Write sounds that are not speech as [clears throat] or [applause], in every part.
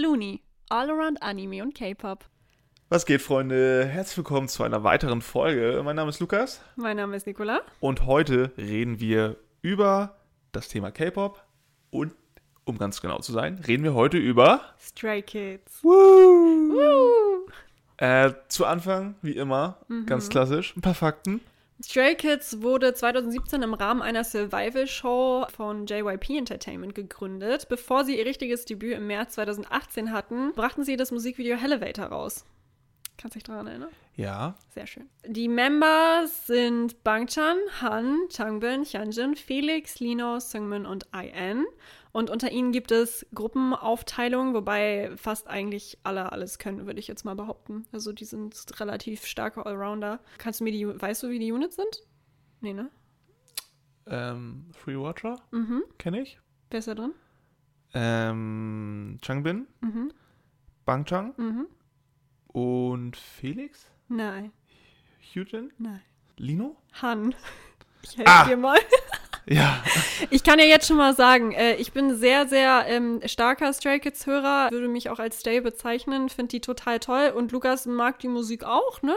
Looney, All Around Anime und K-Pop. Was geht, Freunde? Herzlich willkommen zu einer weiteren Folge. Mein Name ist Lukas Mein Name ist Nicola. und heute reden wir über das Thema K-Pop und, um ganz genau zu sein, reden wir heute über. Stray Kids. Woo! Woo! Äh, zu Anfang, wie immer, Mhm. ganz klassisch, ein paar Fakten. Stray Kids wurde 2017 im Rahmen einer Survival-Show von JYP Entertainment gegründet. Bevor sie ihr richtiges Debüt im März 2018 hatten, brachten sie das Musikvideo Elevator raus. Kannst dich daran erinnern? Ja, Sehr schön. Die Members sind Bangchan, Han, Changbin, Hyunjin, Felix, Lino, Seungmin und IN. Und unter ihnen gibt es Gruppenaufteilungen, wobei fast eigentlich alle alles können, würde ich jetzt mal behaupten. Also die sind relativ starke Allrounder. Kannst du mir die, weißt du, wie die Units sind? Nee, ne? ähm, Free Watcher Mhm. kenne ich. Wer ist da drin? Ähm, Changbin, Mhm. Bangchang Mhm. und Felix, Nein, Hyujin, nein. Lino. Han. [laughs] Ich helfe Ah! dir mal. [laughs] Ja, Ich kann ja jetzt schon mal sagen, äh, ich bin sehr, sehr ähm, starker Stray Kids-Hörer, würde mich auch als Stay bezeichnen, finde die total toll und Lukas mag die Musik auch, ne?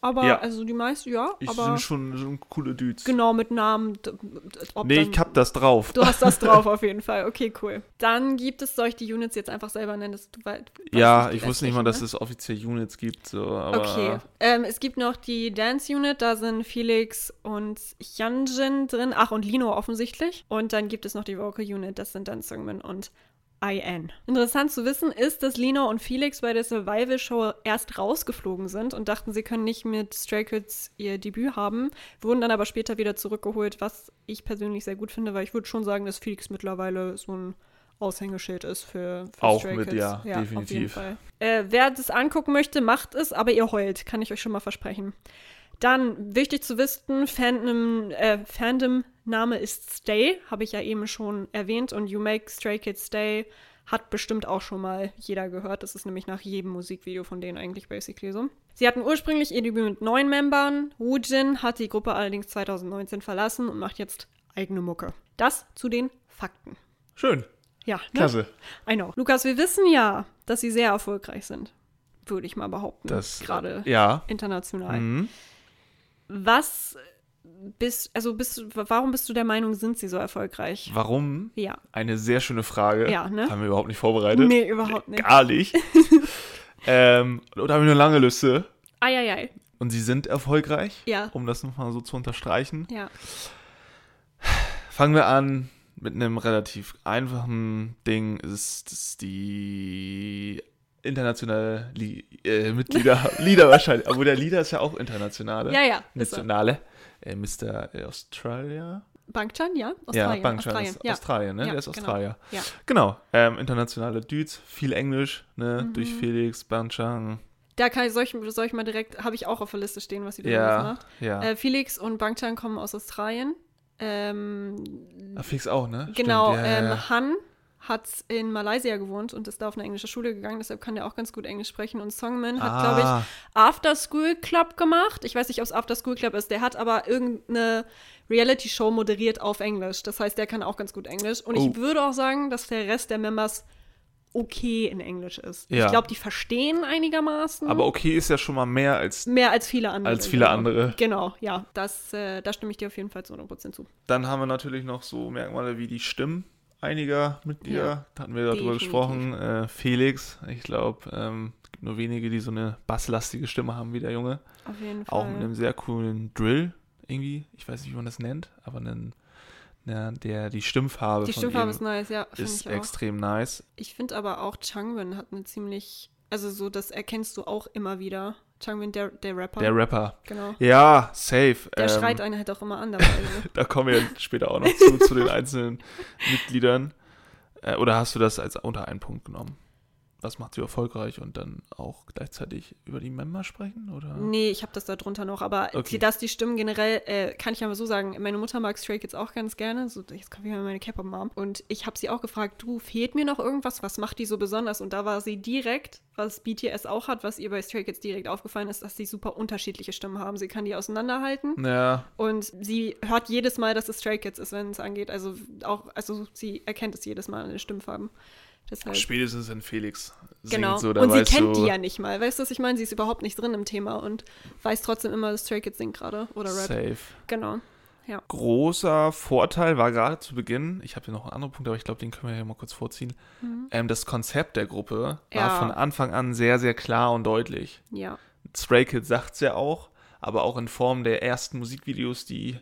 Aber, Ja. also die meisten, ja, ich aber sind schon, schon coole Dudes. genau mit Namen. Ob Nee, dann, ich hab das drauf. Du hast das drauf [laughs] auf jeden Fall. Okay, cool. Dann gibt es, soll ich die Units jetzt einfach selber nennen? Das, du wei- weißt Ja, ich wusste nicht mal, dass restlichen, es offiziell Units gibt, so, Okay. Ähm, es gibt noch die Dance Unit, da sind Felix und Hyunjin drin. Ach, und Lino offensichtlich. Und dann gibt es noch die Vocal Unit, das sind dann Seungmin und IN. Interessant zu wissen ist, dass Lino und Felix bei der Survival Show erst rausgeflogen sind und dachten, sie können nicht mit Stray Kids ihr Debüt haben, wurden dann aber später wieder zurückgeholt, was ich persönlich sehr gut finde, weil ich würde schon sagen, dass Felix mittlerweile so ein Aushängeschild ist für, für Auch Stray mit, Kids. ja, jeden definitiv. Äh, wer das angucken möchte, macht es, aber ihr heult, kann ich euch schon mal versprechen. Dann, wichtig zu wissen, Fandom, äh, Fandom-Name ist Stay, habe ich ja eben schon erwähnt. Und You Make Stray Kids Stay hat bestimmt auch schon mal jeder gehört. Das ist nämlich nach jedem Musikvideo von denen eigentlich basically so. Sie hatten ursprünglich ihr Debüt mit neun Membern. Woojin hat die Gruppe allerdings 2019 verlassen und macht jetzt eigene Mucke. Das zu den Fakten. schön, Ja, ne? klasse. I know. Lukas, wir wissen ja, dass sie sehr erfolgreich sind. Würde ich mal behaupten. Das Gerade Ja. international. Mhm. Was bist, also bist, warum bist du der Meinung, sind sie so erfolgreich? Warum? Ja. Eine sehr schöne Frage. Ja, ne? Haben wir überhaupt nicht vorbereitet. Nee, überhaupt nicht. Gar nicht. [laughs] ähm, oder haben wir eine lange Liste? Eieiei. Und sie sind erfolgreich, Ja. um das nochmal so zu unterstreichen. Ja. Fangen wir an mit einem relativ einfachen Ding. Es ist die internationale Li äh, Mitglieder, [laughs] Lieder wahrscheinlich. Aber der Lieder ist ja auch internationale. Ja, ja. ist. Nationale. Äh, Mr. Australia. Bangchan, ja? ja, Australien. Bangchan Australien. ist ja. Australien, ne? Ja, der ist genau. Australier. Ja. Genau, ähm, internationale Dudes, viel Englisch, ne? Mhm. Durch Felix, Bangchan. Da kann ich, soll ich, soll ich mal direkt, habe ich auch auf der Liste stehen, was sie da Ja, macht. ja. Äh, Felix und Bangchan kommen aus Australien. Ähm, Ah, Felix auch, ne? Genau, Stimmt, ja, ähm, ja. Han hat in Malaysia gewohnt und ist da auf eine englische Schule gegangen, deshalb kann er auch ganz gut Englisch sprechen. Und Songmin hat, glaube Ah, ich, After School Club gemacht. Ich weiß nicht, ob es After School Club ist. Der hat aber irgendeine Reality-Show moderiert auf Englisch. Das heißt, der kann auch ganz gut Englisch. Und Oh. ich würde auch sagen, dass der Rest der Members okay in Englisch ist. Ja. Ich glaube, die verstehen einigermaßen. Aber okay ist ja schon mal mehr als. Mehr als viele andere. Als viele genau. andere. Genau, ja. Das, äh, da stimme ich dir auf jeden Fall zu 100% zu. Dann haben wir natürlich noch so Merkmale wie die Stimmen einiger Mitglieder. Ja, da hatten wir darüber gesprochen. Äh, Felix, ich glaube, ähm, es gibt nur wenige, die so eine basslastige Stimme haben wie der Junge. Auf jeden Fall. Auch mit einem sehr coolen Drill irgendwie. Ich weiß nicht, wie man das nennt, aber einen, na, der, die Stimmfarbe die von Stimmfarbe ihm ist nice, ja. Finde ist ich auch. extrem nice. Ich finde aber auch Changbin hat eine ziemlich, also so, das erkennst du auch immer wieder. Changbin, der, der Rapper. Der Rapper. Genau. Ja, safe. Der ähm, schreit einen halt auch immer an dabei. Also. [laughs] Da kommen wir später auch noch zu, zu den einzelnen Mitgliedern. Äh, oder hast du das als unter einen Punkt genommen? Was macht sie erfolgreich und dann auch gleichzeitig über die Member sprechen? Oder? nee, ich habe das da drunter noch, aber Okay. die, dass die Stimmen generell, äh, kann ich aber so sagen, meine Mutter mag Stray Kids auch ganz gerne. So, jetzt kommt wieder meine K-Pop-Mom. Und ich habe sie auch gefragt, du, fehlt mir noch irgendwas? Was macht die so besonders? Und da war sie direkt, was BTS auch hat, was ihr bei Stray Kids direkt aufgefallen ist, dass sie super unterschiedliche Stimmen haben. Sie kann die auseinanderhalten. Ja, Und sie hört jedes Mal, dass es Stray Kids ist, wenn es angeht. Also auch, also sie erkennt es jedes Mal an den Stimmfarben. Deshalb. Spätestens wenn Felix Genau. so, da und sie kennt du, die ja nicht mal. Weißt du, was ich meine? Sie ist überhaupt nicht drin im Thema und weiß trotzdem immer, dass Stray Kids singt gerade oder Rap. Safe. Genau. Großer Vorteil war gerade zu Beginn, ich habe hier noch einen anderen Punkt, aber ich glaube, den können wir ja mal kurz vorziehen. Ähm, das Konzept der Gruppe war Mhm. Ja. von Anfang an sehr, sehr klar und deutlich. Ja. Stray Kids sagt es ja auch, aber auch in Form der ersten Musikvideos, die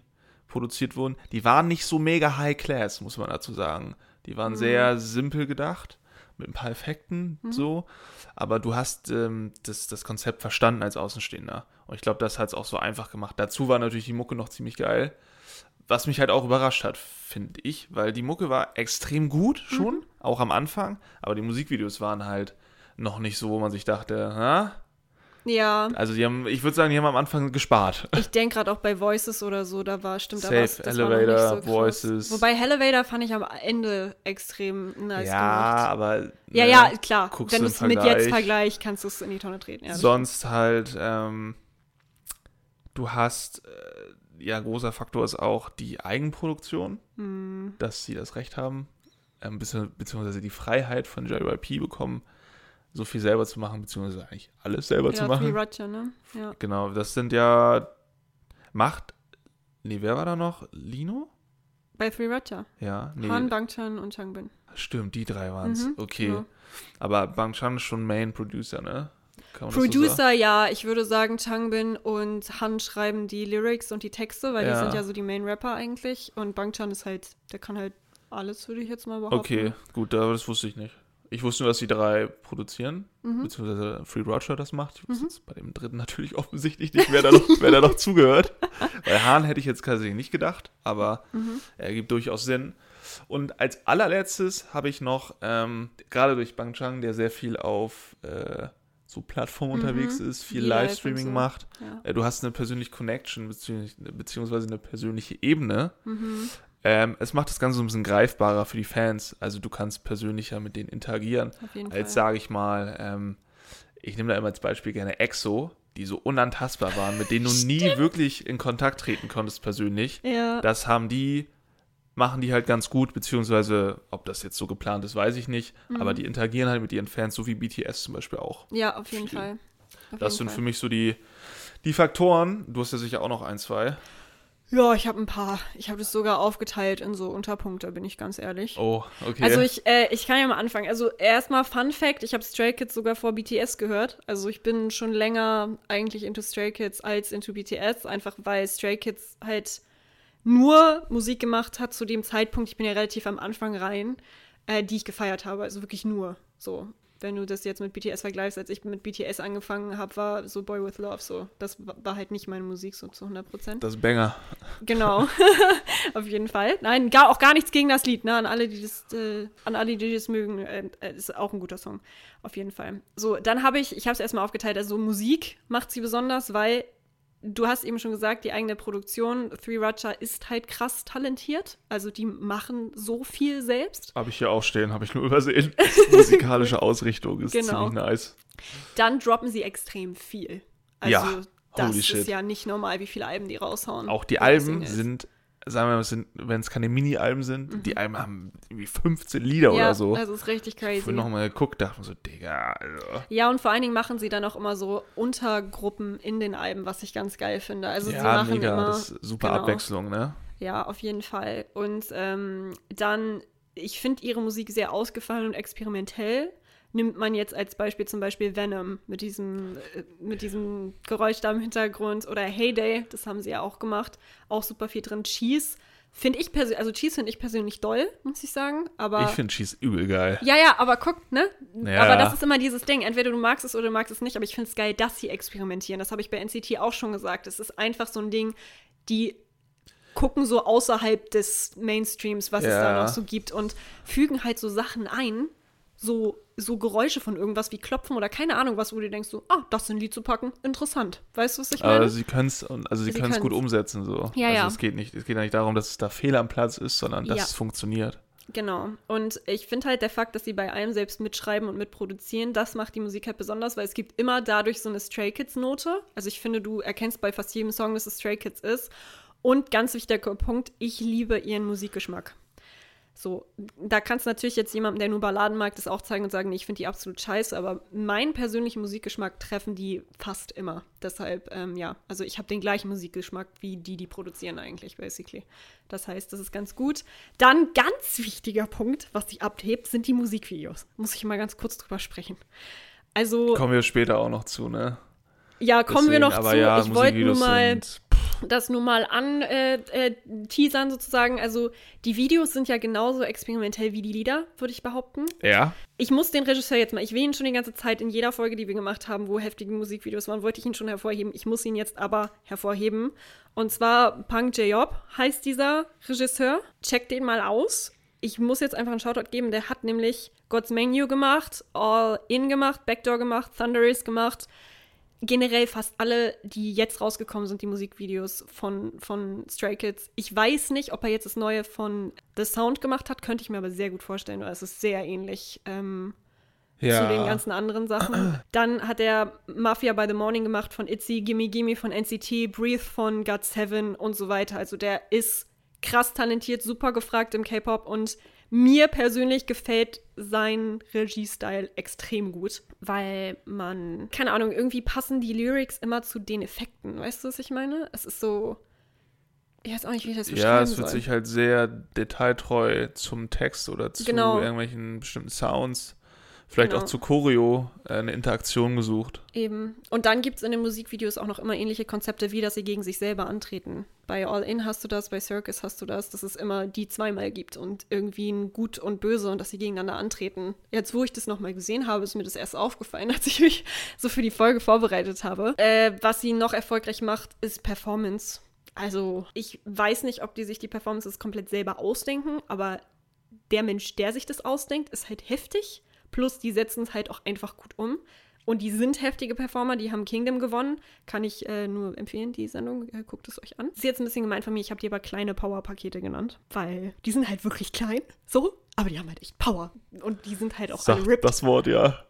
produziert wurden, die waren nicht so mega high class, muss man dazu sagen. Die waren Mhm. sehr simpel gedacht, mit ein paar Effekten so, aber du hast ähm, das, das Konzept verstanden als Außenstehender. Und ich glaube, das hat es auch so einfach gemacht. Dazu war natürlich die Mucke noch ziemlich geil. Was mich halt auch überrascht hat, finde ich, weil die Mucke war extrem gut schon, auch am Anfang, aber die Musikvideos waren halt noch nicht so, wo man sich dachte, ha? Ja. Also die haben, ich würde sagen, die haben am Anfang gespart. Ich denke gerade auch bei Voices oder so, da war stimmt da Safe, was. das Elevator, so. Voices. Wobei Elevator fand ich am Ende extrem nice ja, gemacht. aber Ja, ne, ja, klar. Wenn du es mit jetzt Vergleich. vergleichst, kannst du es in die Tonne treten. Ja, sonst halt, ähm, du hast, äh, ja, großer Faktor ist auch die Eigenproduktion, Hm. dass sie das Recht haben, ähm, bezieh- beziehungsweise die Freiheit von JYP bekommen, so viel selber zu machen, beziehungsweise eigentlich alles selber zu Ja, Three machen. Roger, ne? Ja. Genau, das sind ja, macht, nee, wer war da noch? Lino? Bei Three Roger. Ja, nee, Han, Bangchan und Changbin. stimmt, die drei waren es. Mhm, okay. genau. Aber Bang Chan ist schon Main Producer, ne? Das so? Producer, ja, ich würde sagen, Changbin und Han schreiben die Lyrics und die Texte, weil Ja. die sind ja so die Main Rapper eigentlich. Und Bangchan ist halt, der kann halt alles, würde ich jetzt mal behaupten. Okay, gut, aber das wusste ich nicht. Ich wusste nur, dass die drei produzieren, Mhm. beziehungsweise Free Roger das macht. Ich wusste jetzt bei dem dritten [laughs] natürlich offensichtlich nicht, wer da noch, wer da noch [laughs] zugehört. Bei Hahn hätte ich jetzt tatsächlich nicht gedacht, aber Mhm. er gibt durchaus Sinn. Und als allerletztes habe ich noch, ähm, gerade durch Bang Chang, der sehr viel auf äh, so Plattformen Mhm. unterwegs ist, viel und Livestreaming so. macht, Ja. äh, du hast eine persönliche Connection, beziehungs- beziehungsweise eine persönliche Ebene. Ähm, es macht das Ganze so ein bisschen greifbarer für die Fans. Also du kannst persönlicher mit denen interagieren, Auf jeden als sage ich mal, ähm, ich nehme da immer als Beispiel gerne EXO, die so unantastbar waren, mit denen du [laughs] nie wirklich in Kontakt treten konntest persönlich. Ja. Das haben die, machen die halt ganz gut, beziehungsweise ob das jetzt so geplant ist, weiß ich nicht. Mhm. Aber die interagieren halt mit ihren Fans, so wie BTS zum Beispiel auch. ja, auf jeden viel. Fall. Auf Das jeden sind Fall. für mich so die, die Faktoren. Du hast ja sicher auch noch ein, zwei. Ja, ich habe ein paar. Ich habe das sogar aufgeteilt in so Unterpunkte, bin ich ganz ehrlich. Oh, okay. Also ich, äh, ich kann ja mal anfangen. Also erstmal Fun Fact, ich habe Stray Kids sogar vor BTS gehört. Also ich bin schon länger eigentlich into Stray Kids als into BTS, einfach weil Stray Kids halt nur Musik gemacht hat zu dem Zeitpunkt, ich bin ja relativ am Anfang rein, äh, die ich gefeiert habe. Also wirklich nur so. Wenn du das jetzt mit BTS vergleichst, als ich mit BTS angefangen habe, war so Boy with Love so. Das wa- war halt nicht meine Musik so zu 100 Prozent. das ist Banger. Genau, [laughs] [laughs] auf jeden Fall. Nein, gar, auch gar nichts gegen das Lied, ne? An alle, die das, äh, an alle, die das mögen, äh, äh, ist auch ein guter Song. Auf jeden Fall. So, dann habe ich, ich habe es erstmal aufgeteilt, also Musik macht sie besonders, weil du hast eben schon gesagt, die eigene Produktion, Three Racha ist halt krass talentiert. Also die machen so viel selbst. Habe ich hier auch stehen, habe ich nur übersehen. [laughs] Musikalische Ausrichtung ist Genau. ziemlich nice. Dann droppen sie extrem viel. Also Ja, das holy ist shit. ja nicht normal, wie viele Alben die raushauen. Auch die Alben sind, sagen wir mal, wenn es keine Mini-Alben sind, die Alben haben irgendwie 15 Lieder Mhm. ja, oder so. das ist richtig Ich crazy. habe nochmal geguckt, dachte mir so, Digga, Alter. Ja, und vor allen Dingen machen sie dann auch immer so Untergruppen in den Alben, was ich ganz geil finde. Also sie ja, machen mega, immer. das ist super genau. Abwechslung, ne? Ja, auf jeden Fall. Und ähm, dann, ich finde ihre Musik sehr ausgefallen und experimentell. Nimmt man jetzt als Beispiel zum Beispiel Venom mit diesem, äh, mit diesem Geräusch da im Hintergrund oder Heyday, das haben sie ja auch gemacht. Auch super viel drin. Cheese finde ich persönlich, also Cheese finde ich persönlich doll, muss ich sagen. Aber Ich finde Cheese übel geil. ja, ja, aber guck, ne? Ja. Aber das ist immer dieses Ding. Entweder du magst es oder du magst es nicht. Aber ich finde es geil, dass sie experimentieren. Das habe ich bei NCT auch schon gesagt. Es ist einfach so ein Ding, die gucken so außerhalb des Mainstreams, was es Ja. da noch so gibt und fügen halt so Sachen ein, so, so Geräusche von irgendwas wie Klopfen oder keine Ahnung was, wo du denkst so, ah, das in ein Lied zu packen, interessant. Weißt du, was ich meine? Aber sie können es also sie Sie können's gut umsetzen so. Ja, also ja. es geht nicht, es geht ja nicht darum, dass es da Fehler am Platz ist, sondern dass Ja. es funktioniert. Genau. Und ich finde halt der Fakt, dass sie bei allem selbst mitschreiben und mitproduzieren, das macht die Musik halt besonders, weil es gibt immer dadurch so eine Stray Kids-Note. Also ich finde, du erkennst bei fast jedem Song, dass es Stray Kids ist. Und ganz wichtiger Punkt, ich liebe ihren Musikgeschmack. So, da kannst du natürlich jetzt jemandem, der nur Balladen mag, das auch zeigen und sagen, nee, ich finde die absolut scheiße, aber meinen persönlichen Musikgeschmack treffen die fast immer. Deshalb, ähm, ja, also ich habe den gleichen Musikgeschmack wie die, die produzieren eigentlich, basically. Das heißt, das ist ganz gut. Dann ganz wichtiger Punkt, was sich abhebt, sind die Musikvideos. Muss ich mal ganz kurz drüber sprechen. Also. Kommen wir später auch noch zu, ne? Ja, kommen Deswegen, wir noch zu. Ja, ich wollte nur mal das nur mal an äh, äh, teasern sozusagen. Also die Videos sind ja genauso experimentell wie die Lieder, würde ich behaupten. Ja. Ich muss den Regisseur jetzt mal, ich will ihn schon die ganze Zeit in jeder Folge, die wir gemacht haben, wo heftige Musikvideos waren, wollte ich ihn schon hervorheben. Ich muss ihn jetzt aber hervorheben. Und zwar Punk J-Job heißt dieser Regisseur. Checkt den mal aus. Ich muss jetzt einfach einen Shoutout geben. Der hat nämlich God's Menu gemacht, All In gemacht, Backdoor gemacht, Thunder Race gemacht. Generell fast alle, die jetzt rausgekommen sind, die Musikvideos von, von Stray Kids. Ich weiß nicht, ob er jetzt das neue von The Sound gemacht hat, könnte ich mir aber sehr gut vorstellen, weil es ist sehr ähnlich ähm, ja. zu den ganzen anderen Sachen. [clears throat] Dann hat er Mafia by the Morning gemacht von Itzy, Gimme Gimme von NCT, Breathe von God Seven und so weiter. Also der ist krass talentiert, super gefragt im K-Pop und mir persönlich gefällt sein Regiestyle extrem gut, weil man, keine Ahnung, irgendwie passen die Lyrics immer zu den Effekten. Weißt du, was ich meine? Es ist so. Ich weiß auch nicht, wie ich das beschreiben Ja, es wird soll. sich halt sehr detailtreu zum Text oder zu Genau. irgendwelchen bestimmten Sounds, vielleicht Genau. auch zu Choreo, äh, eine Interaktion gesucht. Eben. Und dann gibt es in den Musikvideos auch noch immer ähnliche Konzepte, wie dass sie gegen sich selber antreten. Bei All In hast du das, bei Circus hast du das, dass es immer die zweimal gibt und irgendwie ein Gut und Böse und dass sie gegeneinander antreten. Jetzt, wo ich das nochmal gesehen habe, ist mir das erst aufgefallen, [laughs] als ich mich so für die Folge vorbereitet habe. Äh, was sie noch erfolgreich macht, ist Performance. Also, ich weiß nicht, ob die sich die Performances komplett selber ausdenken, aber der Mensch, der sich das ausdenkt, ist halt heftig. Plus, die setzen es halt auch einfach gut um. Und die sind heftige Performer, die haben Kingdom gewonnen. Kann ich äh, nur empfehlen, die Sendung. Äh, guckt es euch an. Ist jetzt ein bisschen gemein von mir, ich habe die aber kleine Power-Pakete genannt. Weil die sind halt wirklich klein, so, aber die haben halt echt Power. Und die sind halt auch alle Sagt ripped. das Wort, ja.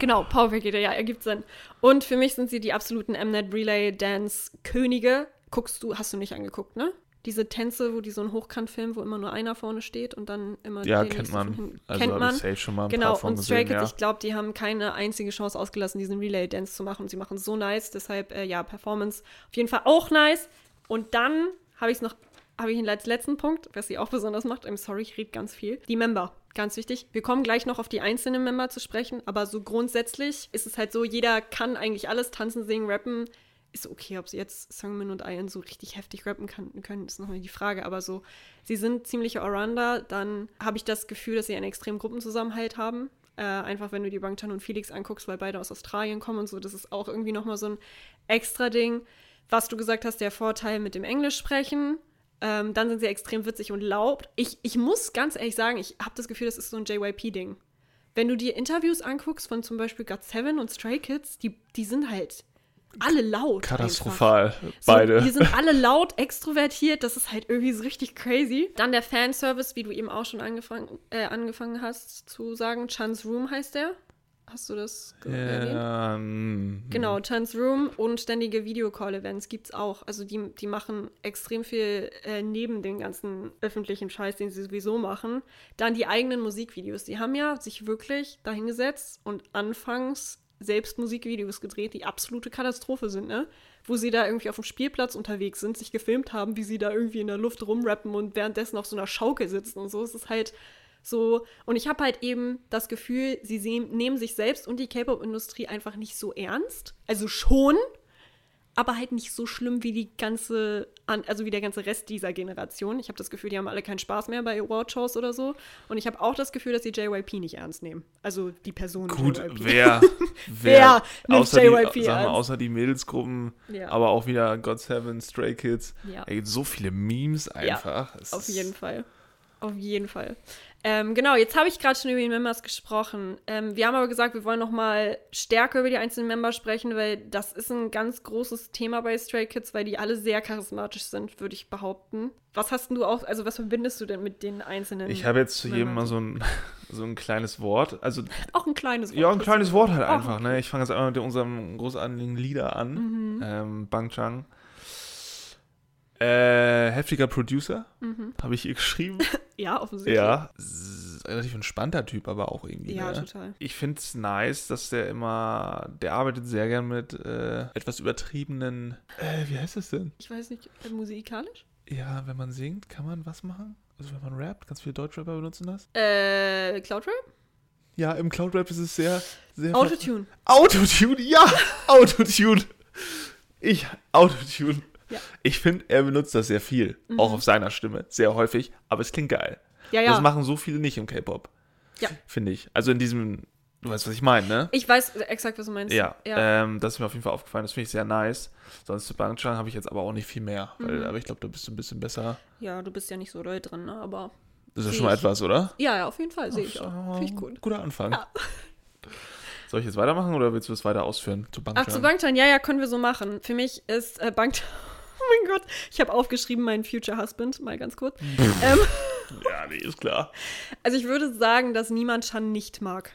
Genau, Powerpakete, ja, ergibt Sinn. Und für mich sind sie die absoluten Mnet Relay Dance Könige. Guckst du, hast du nicht angeguckt, ne? Diese Tänze, wo die so einen Hochkant filmen, wo immer nur einer vorne steht und dann immer Ja, kennt man. Also kennt man. ich safe schon mal ein Genau, paar von und Stray Kids, ja. ich glaube, die haben keine einzige Chance ausgelassen, diesen Relay-Dance zu machen. Und sie machen so nice, deshalb, äh, ja, Performance auf jeden Fall auch nice. Und dann habe ich es noch, habe ich einen als letzten Punkt, was sie auch besonders macht. I'm sorry, ich rede ganz viel. Die Member, ganz wichtig. Wir kommen gleich noch auf die einzelnen Member zu sprechen, aber so grundsätzlich ist es halt so, jeder kann eigentlich alles tanzen, singen, rappen. Ist okay, ob sie jetzt Sungmin und Ian so richtig heftig rappen kann, können, ist nochmal die Frage. Aber so, sie sind ziemliche Allrounder. Dann habe ich das Gefühl, dass sie einen extremen Gruppenzusammenhalt haben. Äh, einfach, wenn du die Bangchan und Felix anguckst, weil beide aus Australien kommen und so, das ist auch irgendwie nochmal so ein extra Ding. Was du gesagt hast, der Vorteil mit dem Englisch sprechen. Ähm, dann sind sie extrem witzig und laut. Ich, ich muss ganz ehrlich sagen, ich habe das Gefühl, das ist so ein JYP-Ding. Wenn du dir Interviews anguckst von zum Beispiel God Seven und Stray Kids, die, die sind halt alle laut. einfach. Katastrophal, So, beide. Die sind alle laut, extrovertiert, das ist halt irgendwie so richtig crazy. Dann der Fanservice, wie du eben auch schon angefangen, äh, angefangen hast zu sagen. Chance Room heißt der. Hast du das ge- erwähnt? ja, mm, Genau, Chance Room und ständige Videocall-Events gibt's auch. Also die, die machen extrem viel äh, neben den ganzen öffentlichen Scheiß, den sie sowieso machen. Dann die eigenen Musikvideos. Die haben ja sich wirklich dahingesetzt und anfangs selbst Musikvideos gedreht, die absolute Katastrophe sind, ne? Wo sie da irgendwie auf dem Spielplatz unterwegs sind, sich gefilmt haben, wie sie da irgendwie in der Luft rumrappen und währenddessen auf so einer Schaukel sitzen und so. Es ist halt so, und ich habe halt eben das Gefühl, sie nehmen sich selbst und die K-Pop-Industrie einfach nicht so ernst. Also schon, aber halt nicht so schlimm wie die ganze, an- also wie der ganze Rest dieser Generation. Ich habe das Gefühl, die haben alle keinen Spaß mehr bei Awardshows oder so. Und ich habe auch das Gefühl, dass sie JYP nicht ernst nehmen. Also die Person Gut, JYP. [laughs] wer, Wer nimmt außer, JYP die, mal, außer die Mädelsgruppen, Ja. aber auch wieder God Seven, Stray Kids. Ja. Gibt so viele Memes einfach. Es Auf jeden Fall. Auf jeden Fall. Ähm, genau, jetzt habe ich gerade schon über die Members gesprochen. Ähm, wir haben aber gesagt, wir wollen noch mal stärker über die einzelnen Member sprechen, weil das ist ein ganz großes Thema bei Stray Kids, weil die alle sehr charismatisch sind, würde ich behaupten. Was hast denn du auch, also was verbindest du denn mit den einzelnen? Ich habe jetzt zu jedem mal so ein, [laughs] so ein kleines Wort. Also, auch ein kleines Wort. ja, ein kleines Wort halt Auch einfach. Ne? Ich fange jetzt einmal mit unserem großartigen Lieder an. Mhm. Ähm, Bang Chang. Äh, heftiger Producer, Mhm. habe ich hier geschrieben. [laughs] Ja, offensichtlich. Ja, relativ entspannter Typ, aber auch irgendwie. Ja, ne? total. Ich finde es nice, dass der immer, der arbeitet sehr gern mit äh, etwas übertriebenen, äh, wie heißt das denn? Ich weiß nicht, äh, musikalisch? Ja, wenn man singt, kann man was machen? Also wenn man rappt, ganz viele Deutschrapper benutzen das? Äh, Cloudrap? Ja, im Cloud-Rap ist es sehr, sehr... Autotune. Autotune, ja! Autotune! Ich, Autotune. Ja. Ich finde, er benutzt das sehr viel. Mhm. Auch auf seiner Stimme. Sehr häufig. Aber es klingt geil. Ja, ja. Das machen so viele nicht im K-Pop. Ja. Finde ich. Also in diesem, du weißt, was ich meine, ne? Ich weiß exakt, was du meinst. Ja, ja. Ähm, das ist mir auf jeden Fall aufgefallen. Das finde ich sehr nice. Sonst zu Bangchan habe ich jetzt aber auch nicht viel mehr. Weil, Mhm. Aber ich glaube, da bist du ein bisschen besser. ja, du bist ja nicht so doll drin, ne? aber Das ist Sehe schon mal etwas, oder? ja, ja, auf jeden Fall, sehe ich auch. Finde ich gut. Guter Anfang. Ja. [laughs] Soll ich jetzt weitermachen oder willst du es weiter ausführen zu Bangchan? Ach, zu Bangtan, ja, ja, können wir so machen. Für mich ist äh, Bangtan. Oh mein Gott, ich habe aufgeschrieben, mein Future Husband, mal ganz kurz. ähm, Ja, nee, ist klar. also ich würde sagen, dass niemand Chan nicht mag.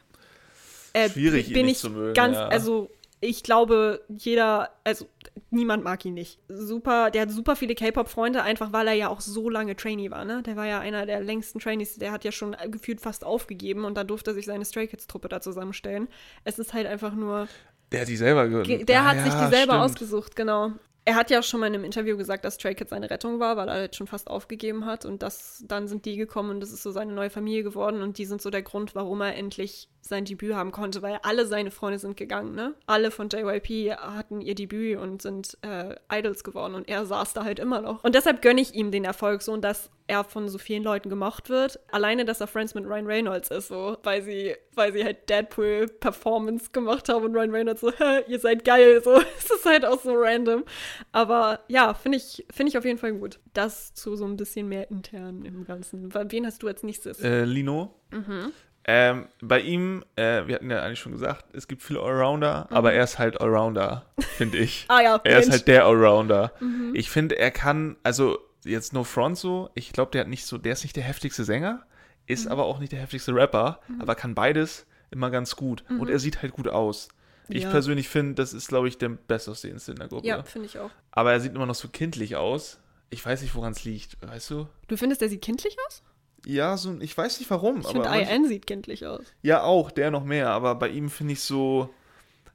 Äh, Schwierig, ihn bin nicht ich zu mögen, ganz, ja. also ich glaube, jeder, also niemand mag ihn nicht. Super, der hat super viele K-Pop-Freunde, einfach weil er ja auch so lange Trainee war, ne? Der war ja einer der längsten Trainees, der hat ja schon gefühlt fast aufgegeben und dann durfte er sich seine Stray Kids-Truppe da zusammenstellen. Es ist halt einfach nur, Der hat die selber ge Ge- Der Ah, hat sich ja, die selber stimmt. ausgesucht, genau. Er hat ja schon mal in einem Interview gesagt, dass Stray Kids seine Rettung war, weil er halt schon fast aufgegeben hat. Und das, dann sind die gekommen und das ist so seine neue Familie geworden. Und die sind so der Grund, warum er endlich sein Debüt haben konnte, weil alle seine Freunde sind gegangen, ne? Alle von JYP hatten ihr Debüt und sind äh, Idols geworden und er saß da halt immer noch. Und deshalb gönne ich ihm den Erfolg so und dass er von so vielen Leuten gemocht wird. Alleine, dass er Friends mit Ryan Reynolds ist, so, weil sie, weil sie halt Deadpool-Performance gemacht haben und Ryan Reynolds so, "Hä, ihr seid geil, so. [laughs] Es ist halt auch so random. Aber ja, finde ich, finde ich auf jeden Fall gut. Das zu so ein bisschen mehr intern im Ganzen. Wen hast du als nächstes? Äh, Lino. Mhm. Ähm, bei ihm, äh, wir hatten ja eigentlich schon gesagt, es gibt viele Allrounder, Mhm. aber er ist halt Allrounder, finde ich. [laughs] ah ja, Er ist halt der Allrounder. Mhm. Ich finde, er kann, also jetzt No Front so, ich glaube, der hat nicht so, der ist nicht der heftigste Sänger, ist Mhm. aber auch nicht der heftigste Rapper, aber kann beides immer ganz gut. Und er sieht halt gut aus. Ich Mhm. Ja. persönlich finde, das ist, glaube ich, der bestaussehendste in der Gruppe. Ja, finde ich auch. Aber er sieht immer noch so kindlich aus. Ich weiß nicht, woran es liegt, weißt du? Du findest, der sieht kindlich aus? Ja, so, ich weiß nicht warum. Ich finde, IN sieht kindlich aus. Ja, auch, der noch mehr, aber bei ihm finde ich so,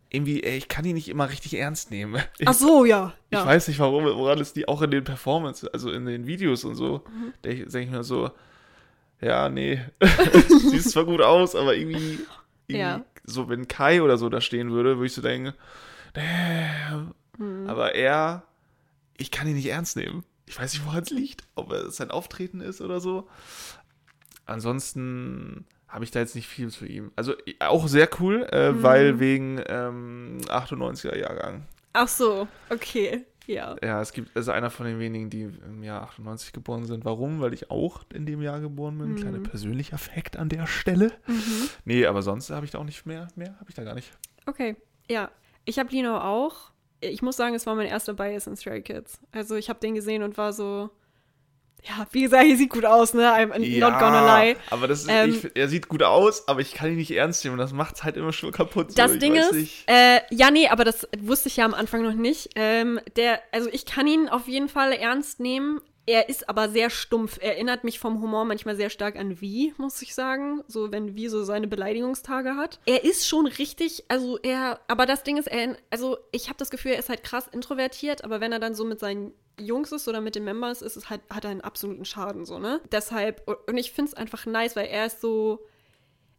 irgendwie, ey, ich kann ihn nicht immer richtig ernst nehmen. Ich, Ach so, [laughs] ja. ich ja. weiß nicht, warum, woran es die auch in den Performance, also in den Videos und so, Mhm. da denke ich mir so, ja, nee, [laughs] sieht zwar gut aus, aber irgendwie, irgendwie Ja. so, wenn Kai oder so da stehen würde, würde ich so denken, damn. Mhm. aber er, ich kann ihn nicht ernst nehmen. Ich weiß nicht, woran es liegt, ob es sein Auftreten ist oder so. Ansonsten habe ich da jetzt nicht viel zu ihm. Also auch sehr cool, äh, Mhm. weil wegen ähm, 98er Jahrgang. Ach so, okay. Ja. Ja, es gibt also einer von den wenigen, die im Jahr 98 geboren sind. Warum? Weil ich auch in dem Jahr geboren bin. Mhm. Kleiner persönlicher Fakt an der Stelle. Mhm. Nee, aber sonst habe ich da auch nicht mehr. Mehr habe ich da gar nicht. Okay, ja. Ich habe Lino auch. Ich muss sagen, es war mein erster Bias in Stray Kids. Also ich habe den gesehen und war so, ja, wie gesagt, er sieht gut aus, ne? I'm not gonna lie. aber das ist, Ähm, ich, er sieht gut aus, aber ich kann ihn nicht ernst nehmen und das macht es halt immer schon kaputt. so. Das ich Ding ist, äh, ja, nee, aber das wusste ich ja am Anfang noch nicht. Ähm, der, also ich kann ihn auf jeden Fall ernst nehmen. Er ist aber sehr stumpf. Er erinnert mich vom Humor manchmal sehr stark an Wie, muss ich sagen. So, wenn Wie so seine Beleidigungstage hat. Er ist schon richtig, also er, aber das Ding ist, er, also ich habe das Gefühl, er ist halt krass introvertiert, aber wenn er dann so mit seinen Jungs ist oder mit den Members ist, ist halt, hat einen absoluten Schaden, so, ne? Deshalb, und ich finde es einfach nice, weil er ist so,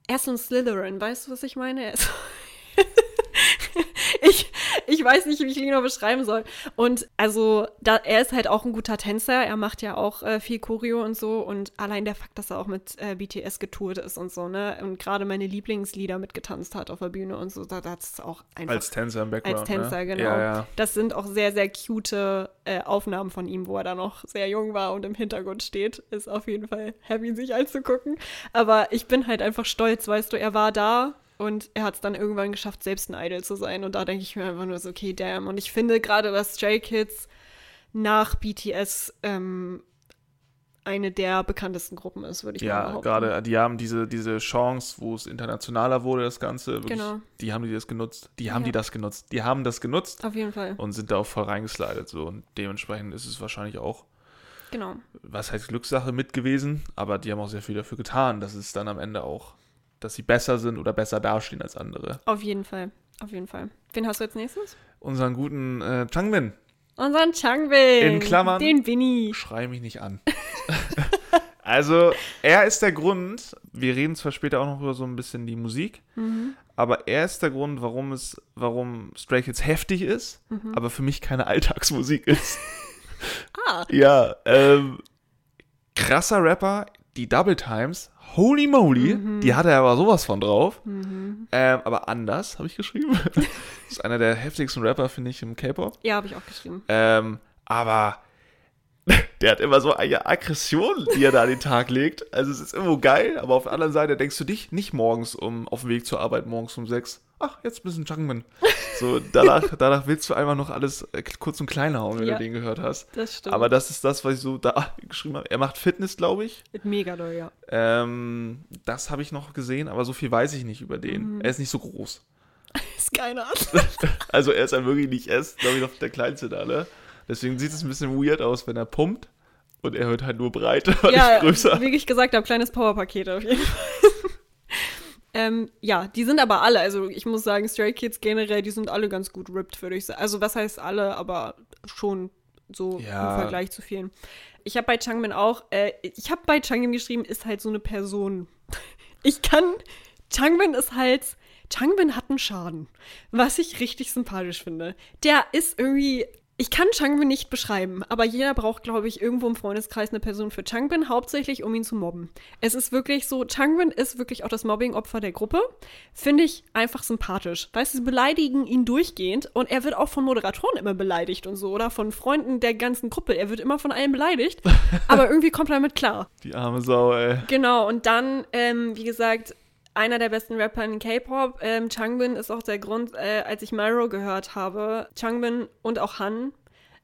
er ist so ein Slytherin, weißt du, was ich meine? Er ist ich, ich weiß nicht, wie ich Lino beschreiben soll. Und also, da, er ist halt auch ein guter Tänzer. Er macht ja auch äh, viel Choreo und so. Und allein der Fakt, dass er auch mit äh, BTS getourt ist und so, ne? Und gerade meine Lieblingslieder mitgetanzt hat auf der Bühne und so, da, das ist auch einfach. Als Tänzer im Background. Als Tänzer, ne? genau. Ja, ja. Das sind auch sehr, sehr cute äh, Aufnahmen von ihm, wo er da noch sehr jung war und im Hintergrund steht. Ist auf jeden Fall happy, sich anzugucken. Aber ich bin halt einfach stolz, weißt du, er war da und er hat es dann irgendwann geschafft, selbst ein Idol zu sein. Und da denke ich mir einfach nur so, okay, damn. Und ich finde gerade, dass Stray Kids nach BTS ähm, eine der bekanntesten Gruppen ist, würde ich mal Ja, behaupten. gerade, die haben diese, diese Chance, wo es internationaler wurde, das Ganze. Wirklich, Genau. Die haben die das genutzt. Die haben Ja. die das genutzt. Die haben das genutzt Auf jeden Fall. und sind da auch voll reingeslidet. So. Und dementsprechend ist es wahrscheinlich auch Genau. Was heißt Glückssache mit gewesen, aber die haben auch sehr viel dafür getan, dass es dann am Ende auch, dass sie besser sind oder besser dastehen als andere. Auf jeden Fall. Auf jeden Fall. Wen hast du als nächstes? Unseren guten äh, Changbin. Unseren Changbin. In Klammern. Den Winnie. Schrei mich nicht an. [laughs] also, er ist der Grund, wir reden zwar später auch noch über so ein bisschen die Musik, Mhm. aber er ist der Grund, warum es, warum Stray Kids heftig ist, Mhm. aber für mich keine Alltagsmusik ist. Ah. [laughs] ja, ähm, krasser Rapper, die Double Times, holy moly, Mhm. die hat er aber sowas von drauf. Mhm. Ähm, aber anders, habe ich geschrieben. [laughs] ist einer der heftigsten Rapper, finde ich, im K-Pop. Ja, habe ich auch geschrieben. Ähm, aber der hat immer so eine Aggression, die er da an den Tag legt. Also es ist irgendwo geil, aber auf der anderen Seite denkst du dich nicht morgens um auf dem Weg zur Arbeit morgens um sechs. Ach, jetzt ein bisschen Junkman. So, danach, danach willst du einfach noch alles äh, kurz und klein hauen, wenn Ja. du den gehört hast. Das stimmt. Aber das ist das, was ich so da geschrieben habe. Er macht Fitness, glaube ich. Mega doll, ja. Ähm, das habe ich noch gesehen, aber so viel weiß ich nicht über den. Mhm. Er ist nicht so groß. [laughs] Ist keiner. [laughs] Also er ist ja wirklich nicht erst, glaube ich, noch der kleinste da, ne? Deswegen sieht es ein bisschen weird aus, wenn er pumpt und er wird halt nur breit und ja, nicht größer. wie ich gesagt habe, kleines Powerpaket auf jeden Fall. [laughs] ähm, ja, die sind aber alle, also ich muss sagen, Stray Kids generell, die sind alle ganz gut ripped, würde ich sagen. Also was heißt alle, aber schon so Ja. im Vergleich zu vielen. Ich habe bei Changmin auch, äh, ich habe bei Changmin geschrieben, ist halt so eine Person. [laughs] Ich kann, Changbin ist halt, Changbin hat einen Schaden, was ich richtig sympathisch finde. Der ist irgendwie, ich kann Changbin nicht beschreiben, aber jeder braucht, glaube ich, irgendwo im Freundeskreis eine Person für Changbin, hauptsächlich um ihn zu mobben. Es ist wirklich so, Changbin ist wirklich auch das Mobbing-Opfer der Gruppe. Finde ich einfach sympathisch. Weißt du, sie beleidigen ihn durchgehend und er wird auch von Moderatoren immer beleidigt und so, oder von Freunden der ganzen Gruppe. Er wird immer von allen beleidigt, [laughs] aber irgendwie kommt er damit klar. Die arme Sau, ey. Genau, und dann, ähm, wie gesagt, einer der besten Rapper in K-Pop. Ähm, Changbin ist auch der Grund, äh, als ich Myro gehört habe. Changbin und auch Han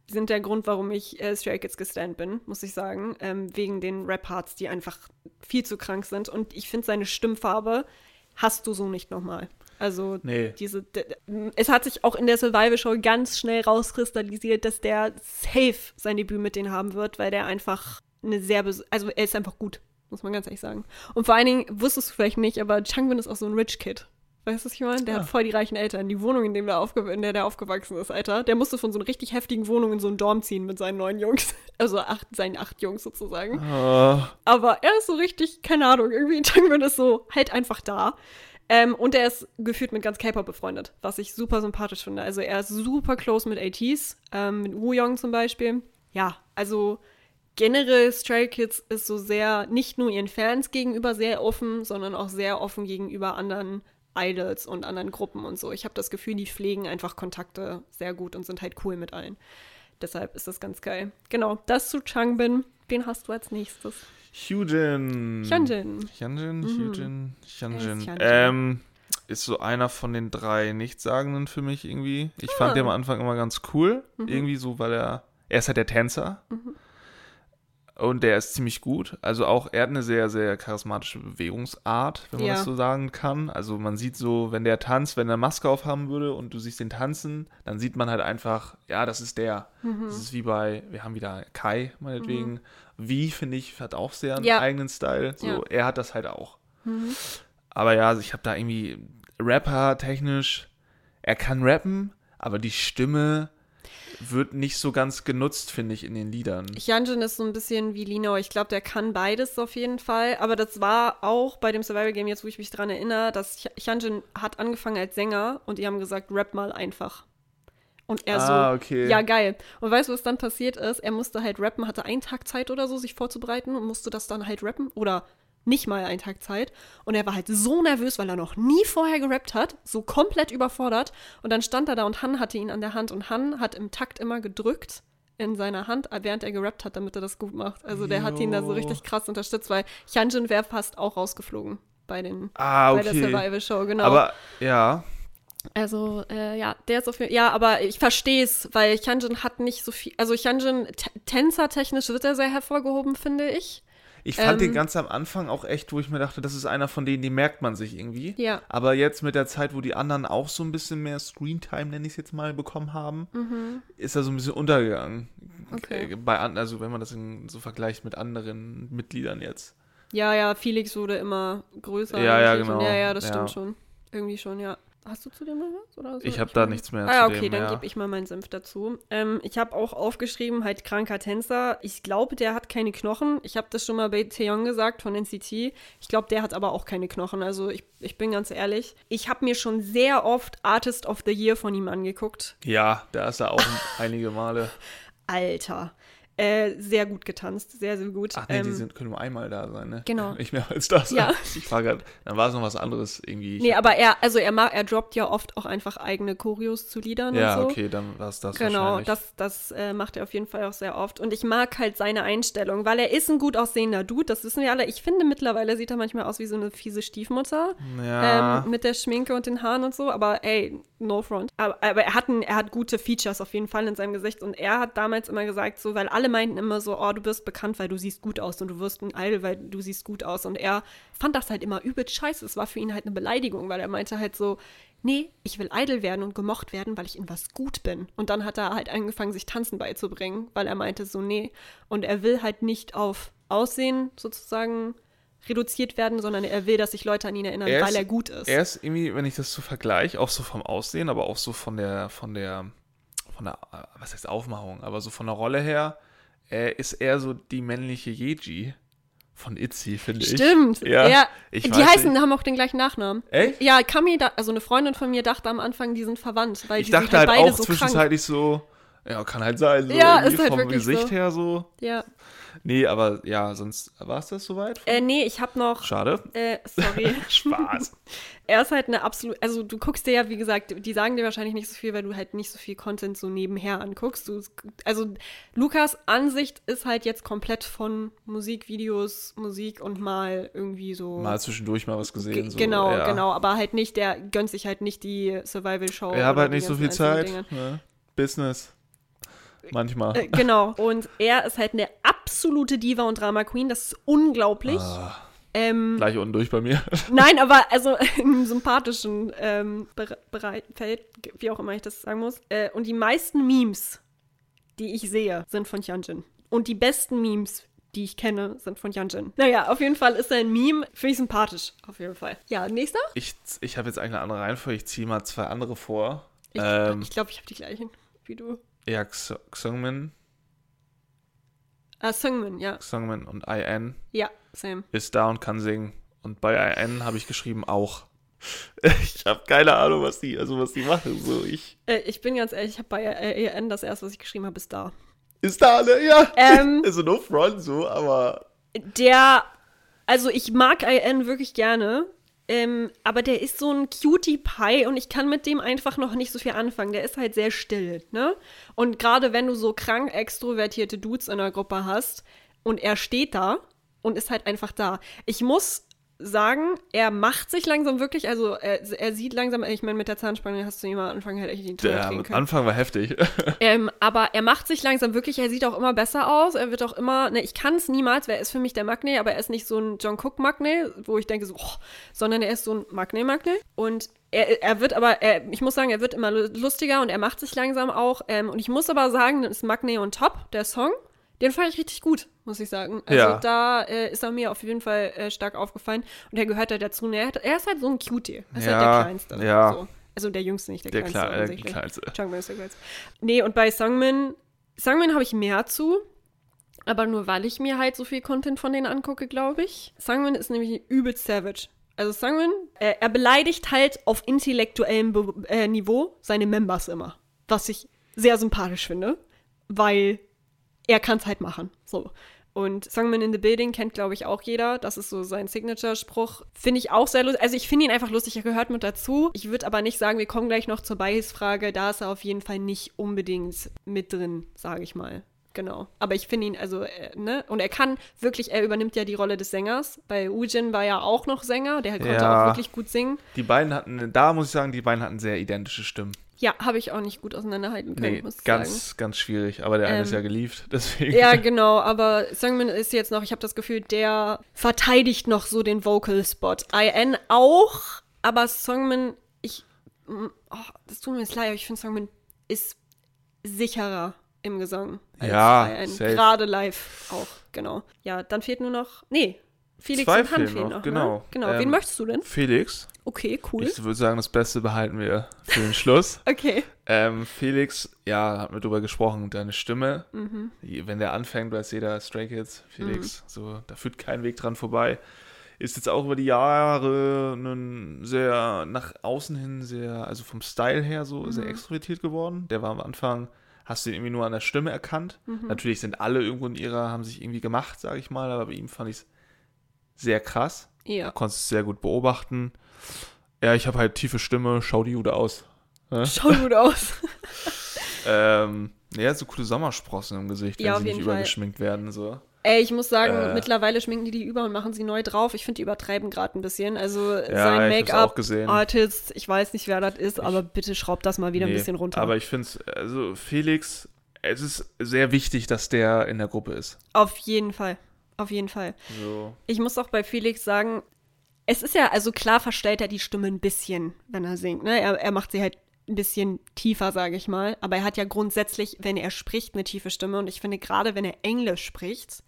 sind der Grund, warum ich äh, Stray Kids gestand bin, muss ich sagen. Ähm, wegen den Rap-Parts, die einfach viel zu krank sind. Und ich finde, seine Stimmfarbe hast du so nicht nochmal. Also Nee. diese, es hat sich auch in der Survival-Show ganz schnell rauskristallisiert, dass der safe sein Debüt mit denen haben wird, weil der einfach eine sehr, also er ist einfach gut, muss man ganz ehrlich sagen. Und vor allen Dingen, wusstest du vielleicht nicht, aber Changbin ist auch so ein Rich Kid. Weißt du, was ich meine? Der Ah. hat voll die reichen Eltern. Die Wohnung, in, dem der aufge in der der aufgewachsen ist, Alter. Der musste von so einer richtig heftigen Wohnung in so einen Dorm ziehen mit seinen neun Jungs. [laughs] Also acht, seinen acht Jungs sozusagen. Ah, Aber er ist so richtig, keine Ahnung, irgendwie [laughs] Changbin ist so halt einfach da. Ähm, und er ist gefühlt mit ganz K-Pop befreundet, was ich super sympathisch finde. Also er ist super close mit ATs, ähm, mit Woo-Young zum Beispiel. Ja, also generell Stray Kids ist so sehr, nicht nur ihren Fans gegenüber sehr offen, sondern auch sehr offen gegenüber anderen Idols und anderen Gruppen und so. Ich habe das Gefühl, die pflegen einfach Kontakte sehr gut und sind halt cool mit allen. Deshalb ist das ganz geil. Genau, das zu Changbin. Wen hast du als nächstes? Hyunjin. Hyunjin. Hyunjin, Mhm. Hyunjin, Hyunjin. Hyunjin. Ähm, ist so einer von den drei Nichtsagenden für mich irgendwie. Ich fand Ah. den am Anfang immer ganz cool. Mhm. Irgendwie so, weil er, er ist halt der Tänzer. Und der ist ziemlich gut. Also auch, er hat eine sehr, sehr charismatische Bewegungsart, wenn man Ja. das so sagen kann. Also man sieht so, wenn der tanzt, wenn er eine Maske aufhaben würde und du siehst den tanzen, dann sieht man halt einfach, ja, das ist der. Mhm. Das ist wie bei, wir haben wieder Kai, meinetwegen. Wie, finde ich, hat auch sehr einen Ja. eigenen Style. So, Ja. er hat das halt auch. Mhm. Aber ja, also ich habe da irgendwie Rapper technisch, er kann rappen, aber die Stimme wird nicht so ganz genutzt, finde ich, in den Liedern. Hyunjin ist so ein bisschen wie Lino. Ich glaube, der kann beides auf jeden Fall. Aber das war auch bei dem Survival Game, jetzt wo ich mich dran erinnere, dass Hy- Hyunjin hat angefangen als Sänger und die haben gesagt, rap mal einfach. Und er Ah, so, okay. ja, geil. Und weißt du, was dann passiert ist? Er musste halt rappen, hatte einen Tag Zeit oder so, sich vorzubereiten und musste das dann halt rappen. Oder nicht mal einen Tag Zeit. Und er war halt so nervös, weil er noch nie vorher gerappt hat, so komplett überfordert. Und dann stand er da und Han hatte ihn an der Hand und Han hat im Takt immer gedrückt in seiner Hand, während er gerappt hat, damit er das gut macht. Also der hat ihn da so Jo. richtig krass unterstützt, weil Hyunjin wäre fast auch rausgeflogen bei den ah, bei der okay. Survival Show, genau. Aber ja, Also, äh, ja, der ist auf jeden Ja, aber ich verstehe es, weil Hyunjin hat nicht so viel. Also, Hyunjin, tänzertechnisch wird er sehr hervorgehoben, finde ich. Ich fand Ähm, den ganz am Anfang auch echt, wo ich mir dachte, das ist einer von denen, die merkt man sich irgendwie. Ja. Aber jetzt mit der Zeit, wo die anderen auch so ein bisschen mehr Screentime, nenne ich es jetzt mal, bekommen haben, Mhm. ist er so ein bisschen untergegangen. okay. Äh, Bei, also wenn man das in, so vergleicht mit anderen Mitgliedern jetzt. Ja, ja, Felix wurde immer größer. Ja, ja, genau. Ja, ja, das Ja. stimmt schon. Irgendwie schon, ja. Hast du zu dem noch was? Oder? Ich habe da nichts mehr Ah, ja, zu okay, dem. dann ja. gebe ich mal meinen Senf dazu. Ähm, ich habe auch aufgeschrieben, halt kranker Tänzer. Ich glaube, der hat keine Knochen. Ich habe das schon mal bei Theon gesagt von NCT. Ich glaube, der hat aber auch keine Knochen. Also ich, ich bin ganz ehrlich. Ich habe mir schon sehr oft Artist of the Year von ihm angeguckt. ja, da ist er auch einige Male. [laughs] Alter. Äh, sehr gut getanzt, sehr, sehr gut. Ach nee, die Ähm, sind, können nur einmal da sein, ne? Genau. Nicht mehr als das. Ja. [laughs] Ich frage grad, dann war es noch was anderes irgendwie. Nee, aber er, also er, er droppt ja oft auch einfach eigene Choreos zu Liedern ja, und so. okay, dann war es das Genau, das, das äh, macht er auf jeden Fall auch sehr oft. Und ich mag halt seine Einstellung, weil er ist ein gut aussehender Dude, das wissen wir alle. Ich finde, mittlerweile sieht er manchmal aus wie so eine fiese Stiefmutter. ja, Ähm, mit der Schminke und den Haaren und so, aber ey, no front. Aber, aber er, hat ein, er hat gute Features auf jeden Fall in seinem Gesicht und er hat damals immer gesagt, so, weil alle meinten immer so, oh, du bist bekannt, weil du siehst gut aus und du wirst ein Idol, weil du siehst gut aus und er fand das halt immer übel scheiße. Es war für ihn halt eine Beleidigung, weil er meinte halt so, nee, ich will Idol werden und gemocht werden, weil ich in was gut bin. Und dann hat er halt angefangen, sich Tanzen beizubringen, weil er meinte so, nee. Und er will halt nicht auf Aussehen sozusagen reduziert werden, sondern er will, dass sich Leute an ihn erinnern, Er ist- weil er gut ist. er ist irgendwie, wenn ich das so vergleiche, auch so vom Aussehen, aber auch so von der, von der, von der, äh, was heißt Aufmachung, aber so von der Rolle her, er ist eher so die männliche Yeji von Itzy, finde ich. Stimmt. Ja, Ja. ich die heißen, nicht. haben auch den gleichen Nachnamen. Echt? Ja, Kami, da, also eine Freundin von mir dachte am Anfang, die sind verwandt, weil Ich die dachte sind halt halt beide auch so krank. zwischenzeitlich so, ja, kann halt sein, so Ja, irgendwie ist halt vom wirklich Gesicht so. her so. Ja. Nee, aber ja, sonst war es das soweit? Äh, nee, ich hab noch. Schade. Äh, sorry. [laughs] Spaß. [laughs] er ist halt eine absolut. Also, du guckst dir ja, wie gesagt, die sagen dir wahrscheinlich nicht so viel, weil du halt nicht so viel Content so nebenher anguckst. Du, also, Lukas Ansicht ist halt jetzt komplett von Musikvideos, Musik und mal irgendwie so. Mal zwischendurch mal was gesehen. Ge- So, genau, ja. genau, aber halt nicht, der gönnt sich halt nicht die Survival-Show. Er hat halt nicht so viel Zeit. Ne? Business. Manchmal. Äh, genau. Und er ist halt eine absolute Diva und Drama Queen. Das ist unglaublich. Ah, Ähm, gleich unten durch bei mir. [laughs] nein, aber also [laughs] im sympathischen ähm, Bere Berei- Feld, wie auch immer ich das sagen muss. Äh, und die meisten Memes, die ich sehe, sind von Hyunjin. Und die besten Memes, die ich kenne, sind von Hyunjin. Naja, auf jeden Fall ist er ein Meme. Finde ich sympathisch. Auf jeden Fall. Ja, nächster? Ich, ich habe jetzt eigentlich eine andere Reihenfolge. Ich ziehe mal zwei andere vor. Ich ähm, glaube, ich, glaub, ich habe die gleichen wie du. Ja, Xungmin, Ah, Sungmin, ja. Xungmin und IN Ja, same. ist da und kann singen. Und bei IN habe ich geschrieben auch. [laughs] Ich habe keine Ahnung, was die, also was die machen. So, ich. Äh, ich bin ganz ehrlich, ich habe bei äh, EN das erste, was ich geschrieben habe, ist da. Ist da, ne? Ja. Ähm, [laughs] Also no front so, aber. Der, also ich mag IN wirklich gerne, ähm, aber der ist so ein Cutie Pie und ich kann mit dem einfach noch nicht so viel anfangen. Der ist halt sehr still, ne? Und gerade wenn du so krank extrovertierte Dudes in der Gruppe hast und er steht da und ist halt einfach da. Ich muss sagen, er macht sich langsam wirklich, also er, er sieht langsam, ich meine, mit der Zahnspange hast du ihm am Anfang halt echt Der kriegen am. Anfang war heftig. [laughs] Ähm, aber er macht sich langsam wirklich, er sieht auch immer besser aus. Er wird auch immer, ne, ich kann es niemals, weil er ist für mich der Magne, aber er ist nicht so ein John Cook Magne, wo ich denke so, oh, sondern er ist so ein Magne Magne. Und er, er wird aber, er, ich muss sagen, er wird immer lu- lustiger und er macht sich langsam auch. Ähm, und ich muss aber sagen, das ist Magne und Top, der Song. Den fand ich richtig gut, muss ich sagen. Also Ja. da äh, ist er mir auf jeden Fall äh, stark aufgefallen. Und er gehört halt dazu. Er, hat, er ist halt so ein Cutie. Er ist halt Ja, der Kleinste. ja. So. Also der Jüngste, nicht der, Der, Kleinste. Kle äh, offensichtlich. kleinste. Changmin ist der Geilste. Nee, und bei Sungmin, Sungmin habe ich mehr zu, aber nur weil ich mir halt so viel Content von denen angucke, glaube ich. Sungmin ist nämlich übelst savage. Also Sungmin, äh, er beleidigt halt auf intellektuellem Be äh, Niveau seine Members immer. Was ich sehr sympathisch finde, weil er kann es halt machen. So. Und Songman in the Building kennt, glaube ich, auch jeder. Das ist so sein Signature-Spruch. Finde ich auch sehr lustig. Also ich finde ihn einfach lustig, er gehört mit dazu. Ich würde aber nicht sagen, wir kommen gleich noch zur Bias-Frage. Da ist er auf jeden Fall nicht unbedingt mit drin, sage ich mal. Genau. Aber ich finde ihn, also, äh, ne? Und er kann wirklich, er übernimmt ja die Rolle des Sängers. Bei Ujin war ja auch noch Sänger, der konnte Ja. auch wirklich gut singen. Die beiden hatten, da muss ich sagen, die beiden hatten sehr identische Stimmen. Ja, habe ich auch nicht gut auseinanderhalten können, Nee, muss ich sagen. ganz, ganz schwierig. Aber der eine Ähm, ist ja geliebt, [laughs] deswegen. Ja, genau, aber Sungmin ist jetzt noch, ich habe das Gefühl, der verteidigt noch so den Vocal-Spot. IN auch, aber Sungmin, ich, mm, oh, das tut mir jetzt leid, aber ich finde Sungmin ist sicherer im Gesang. Ja, Freien. safe. Gerade live auch, genau. Ja, dann fehlt nur noch, nee, Felix Zwei und Han fehlen noch, noch, genau. Ne? Genau, wen Ähm, möchtest du denn? Felix, Okay, cool. ich würde sagen, das Beste behalten wir für den Schluss. [laughs] Okay. Ähm, Felix, ja, hat mir drüber gesprochen, deine Stimme, Mhm. wenn der anfängt, weiß jeder Stray Kids, Felix, so, da führt kein Weg dran vorbei. Ist jetzt auch über die Jahre ein sehr nach außen hin sehr, also vom Style her so sehr Mhm. extrovertiert geworden. Der war am Anfang, hast du ihn irgendwie nur an der Stimme erkannt. Mhm. Natürlich sind alle irgendwo in ihrer, haben sich irgendwie gemacht, sage ich mal, aber bei ihm fand ich es sehr krass. Ja. Konntest es sehr gut beobachten. Ja, ich habe halt tiefe Stimme, schau die Jude aus. [laughs] Schaut gut aus. [laughs] Ähm, ja, so coole Sommersprossen im Gesicht, wenn Ja, sie auf nicht Fall. übergeschminkt werden. So. Ey, ich muss sagen, Äh. mittlerweile schminken die die über und machen sie neu drauf. Ich finde, die übertreiben gerade ein bisschen. Also Ja, sein ich. Make-up-Artist, ich weiß nicht, wer das ist, aber bitte schraubt das mal wieder ein Nee, bisschen runter. Aber ich finde es, also Felix, es ist sehr wichtig, dass der in der Gruppe ist. Auf jeden Fall. Auf jeden Fall. So. Ich muss auch bei Felix sagen, es ist ja, also klar verstellt er die Stimme ein bisschen, wenn er singt. Ne? Er, er macht sie halt ein bisschen tiefer, sage ich mal. Aber er hat ja grundsätzlich, wenn er spricht, eine tiefe Stimme. Und ich finde, gerade wenn er Englisch spricht,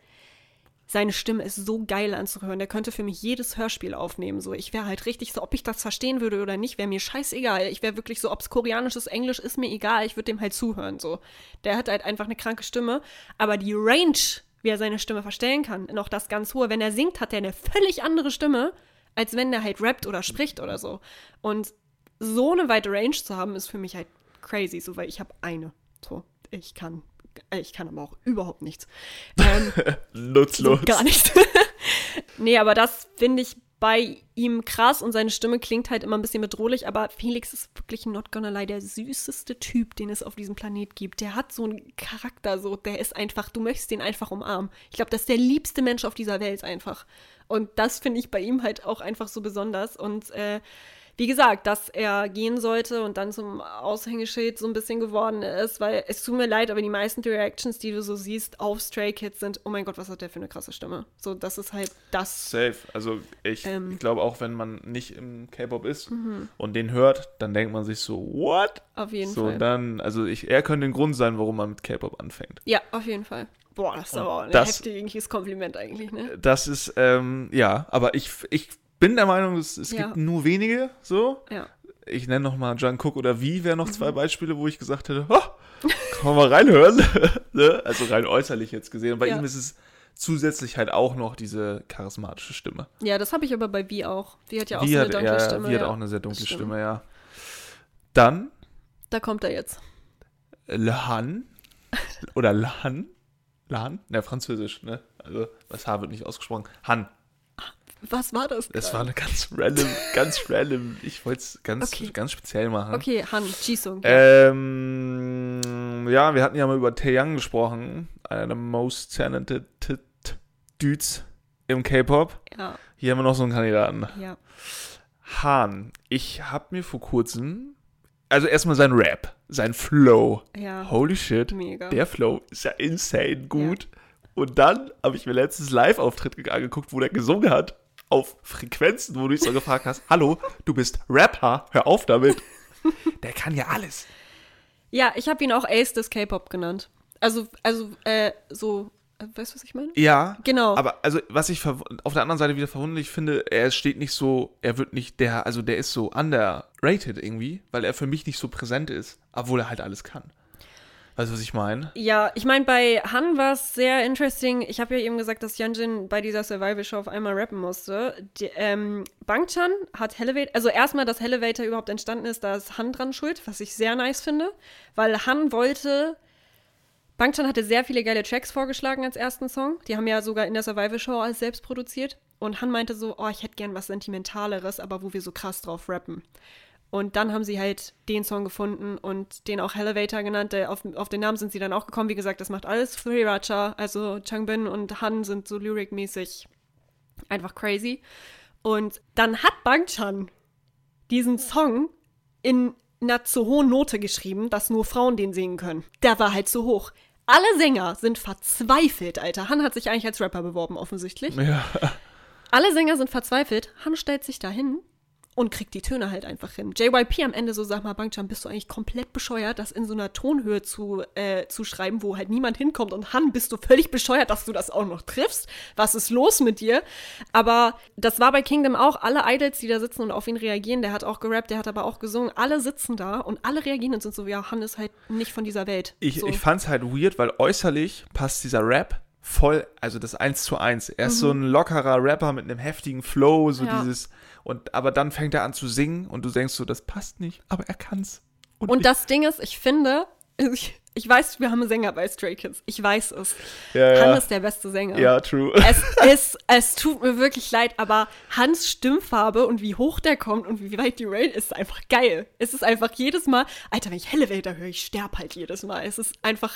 seine Stimme ist so geil anzuhören. Der könnte für mich jedes Hörspiel aufnehmen. So, ich wäre halt richtig so, ob ich das verstehen würde oder nicht, wäre mir scheißegal. Ich wäre wirklich so, ob es koreanisches Englisch ist mir egal. Ich würde dem halt zuhören. So, der hat halt einfach eine kranke Stimme, aber die Range, wie er seine Stimme verstellen kann, noch das ganz hohe. Wenn er singt, hat er eine völlig andere Stimme, als wenn er halt rappt oder spricht oder so. Und so eine weite Range zu haben, ist für mich halt crazy, so weil ich habe eine. So, ich kann, ich kann aber auch überhaupt nichts. Ähm, [laughs] Nutzlos. so gar nicht. [laughs] nee, aber das finde ich bei ihm krass und seine Stimme klingt halt immer ein bisschen bedrohlich, aber Felix ist wirklich not gonna lie der süßeste Typ, den es auf diesem Planet gibt. Der hat so einen Charakter, so, der ist einfach, du möchtest den einfach umarmen. Ich glaube, das ist der liebste Mensch auf dieser Welt einfach. Und das finde ich bei ihm halt auch einfach so besonders. Und äh, wie gesagt, dass er gehen sollte und dann zum Aushängeschild so ein bisschen geworden ist, weil es tut mir leid, aber die meisten Reactions, die du so siehst auf Stray Kids sind, oh mein Gott, was hat der für eine krasse Stimme. So, das ist halt das. Safe. Also ich, Ähm. Mhm. ich glaube auch, wenn man nicht im K-Pop ist und den hört, dann denkt man sich so, what? Auf jeden So, Fall. dann, also ich, er könnte ein Grund sein, warum man mit K-Pop anfängt. ja, auf jeden Fall. Boah, das ist aber auch ein das- heftiges Kompliment eigentlich, ne? Das ist, ähm, ja, aber ich, ich bin der Meinung, es, es Ja. gibt nur wenige so. Ja. Ich nenne noch mal Jungkook oder Wie wäre noch Mhm. zwei Beispiele, wo ich gesagt hätte, oh, kann man mal reinhören. [laughs] ne? Also rein äußerlich jetzt gesehen. Und bei Ja. ihm ist es zusätzlich halt auch noch diese charismatische Stimme. Ja, das habe ich aber bei Wie auch. Wie hat ja auch Wie so eine hat, dunkle ja, Stimme. Wie hat ja. auch eine sehr dunkle. Stimme, ja. Dann Da kommt er jetzt. Lehan oder Lahan. Lahan? Ne, französisch, ne? Also das H wird nicht ausgesprochen. Han. Was war das? Das gerade? war eine ganz random, ganz random. Ich wollte es ganz, Okay. ganz speziell machen. Okay, Han, Jisung. Ähm, ja, wir hatten ja mal über Taeyang gesprochen. Einer der most talented Dudes im K-Pop. Ja, Hier haben wir noch so einen Kandidaten. ja. Han. Ich habe mir vor kurzem, also erstmal sein Rap, sein Flow. Ja. Holy shit. Mega. Der Flow ist ja insane gut. Und dann habe ich mir letztens Live-Auftritt angeguckt, wo der gesungen hat. Auf Frequenzen, wo du dich so gefragt hast: Hallo, du bist Rapper, hör auf damit. [laughs] Der kann ja alles. Ja, ich habe ihn auch Ace des K-Pop genannt. Also, also, äh, so, äh, weißt du, was ich meine? Ja. Genau. Aber also, was ich auf der anderen Seite wieder verwunderlich finde, er steht nicht so, er wird nicht der, also der ist so underrated irgendwie, weil er für mich nicht so präsent ist, obwohl er halt alles kann. Weißt du, was ich meine? Ja, ich meine, bei Han war es sehr interesting. Ich habe ja eben gesagt, dass Hyunjin bei dieser Survival-Show auf einmal rappen musste. Die, ähm, Bangchan hat Elevator, also erstmal, dass Elevator überhaupt entstanden ist, da ist Han dran schuld, was ich sehr nice finde, weil Han wollte. Bangchan hatte sehr viele geile Tracks vorgeschlagen als ersten Song. Die haben ja sogar in der Survival-Show alles selbst produziert. Und Han meinte so, oh, ich hätte gern was Sentimentaleres, aber wo wir so krass drauf rappen. Und dann haben sie halt den Song gefunden und den auch Elevator genannt. Der, auf, auf den Namen sind sie dann auch gekommen. Wie gesagt, das macht alles Sriracha. Also Changbin und Han sind so lyrikmäßig einfach crazy. Und dann hat Bangchan diesen Song in einer zu hohen Note geschrieben, dass nur Frauen den singen können. Der war halt zu hoch. Alle Sänger sind verzweifelt, Alter. Han hat sich eigentlich als Rapper beworben, offensichtlich. Ja. Alle Sänger sind verzweifelt. Han stellt sich dahin und kriegt die Töne halt einfach hin. JYP am Ende so, sag mal, Bangchan, bist du eigentlich komplett bescheuert, das in so einer Tonhöhe zu, äh, zu schreiben, wo halt niemand hinkommt. Und Han, bist du völlig bescheuert, dass du das auch noch triffst? Was ist los mit dir? Aber das war bei Kingdom auch. Alle Idols, die da sitzen und auf ihn reagieren, der hat auch gerappt, der hat aber auch gesungen. Alle sitzen da und alle reagieren und sind so, ja, Han ist halt nicht von dieser Welt. Ich, so. ich fand's halt weird, weil äußerlich passt dieser Rap voll, also das eins zu eins. Er ist so ein lockerer Rapper mit einem heftigen Flow, so Mhm. Ja. dieses, und aber dann fängt er an zu singen und du denkst so, das passt nicht, aber er kann's. Und ich- das Ding ist, ich finde, ich, ich weiß, wir haben einen Sänger bei Stray Kids. Ich weiß es. ja, ja. Han ist der beste Sänger. ja, true. Es [laughs] ist, es tut mir wirklich leid, aber Hans Stimmfarbe und wie hoch der kommt und wie weit die Range ist einfach geil. Es ist einfach jedes Mal, Alter, wenn ich Elevator höre, ich sterb halt jedes Mal. Es ist einfach,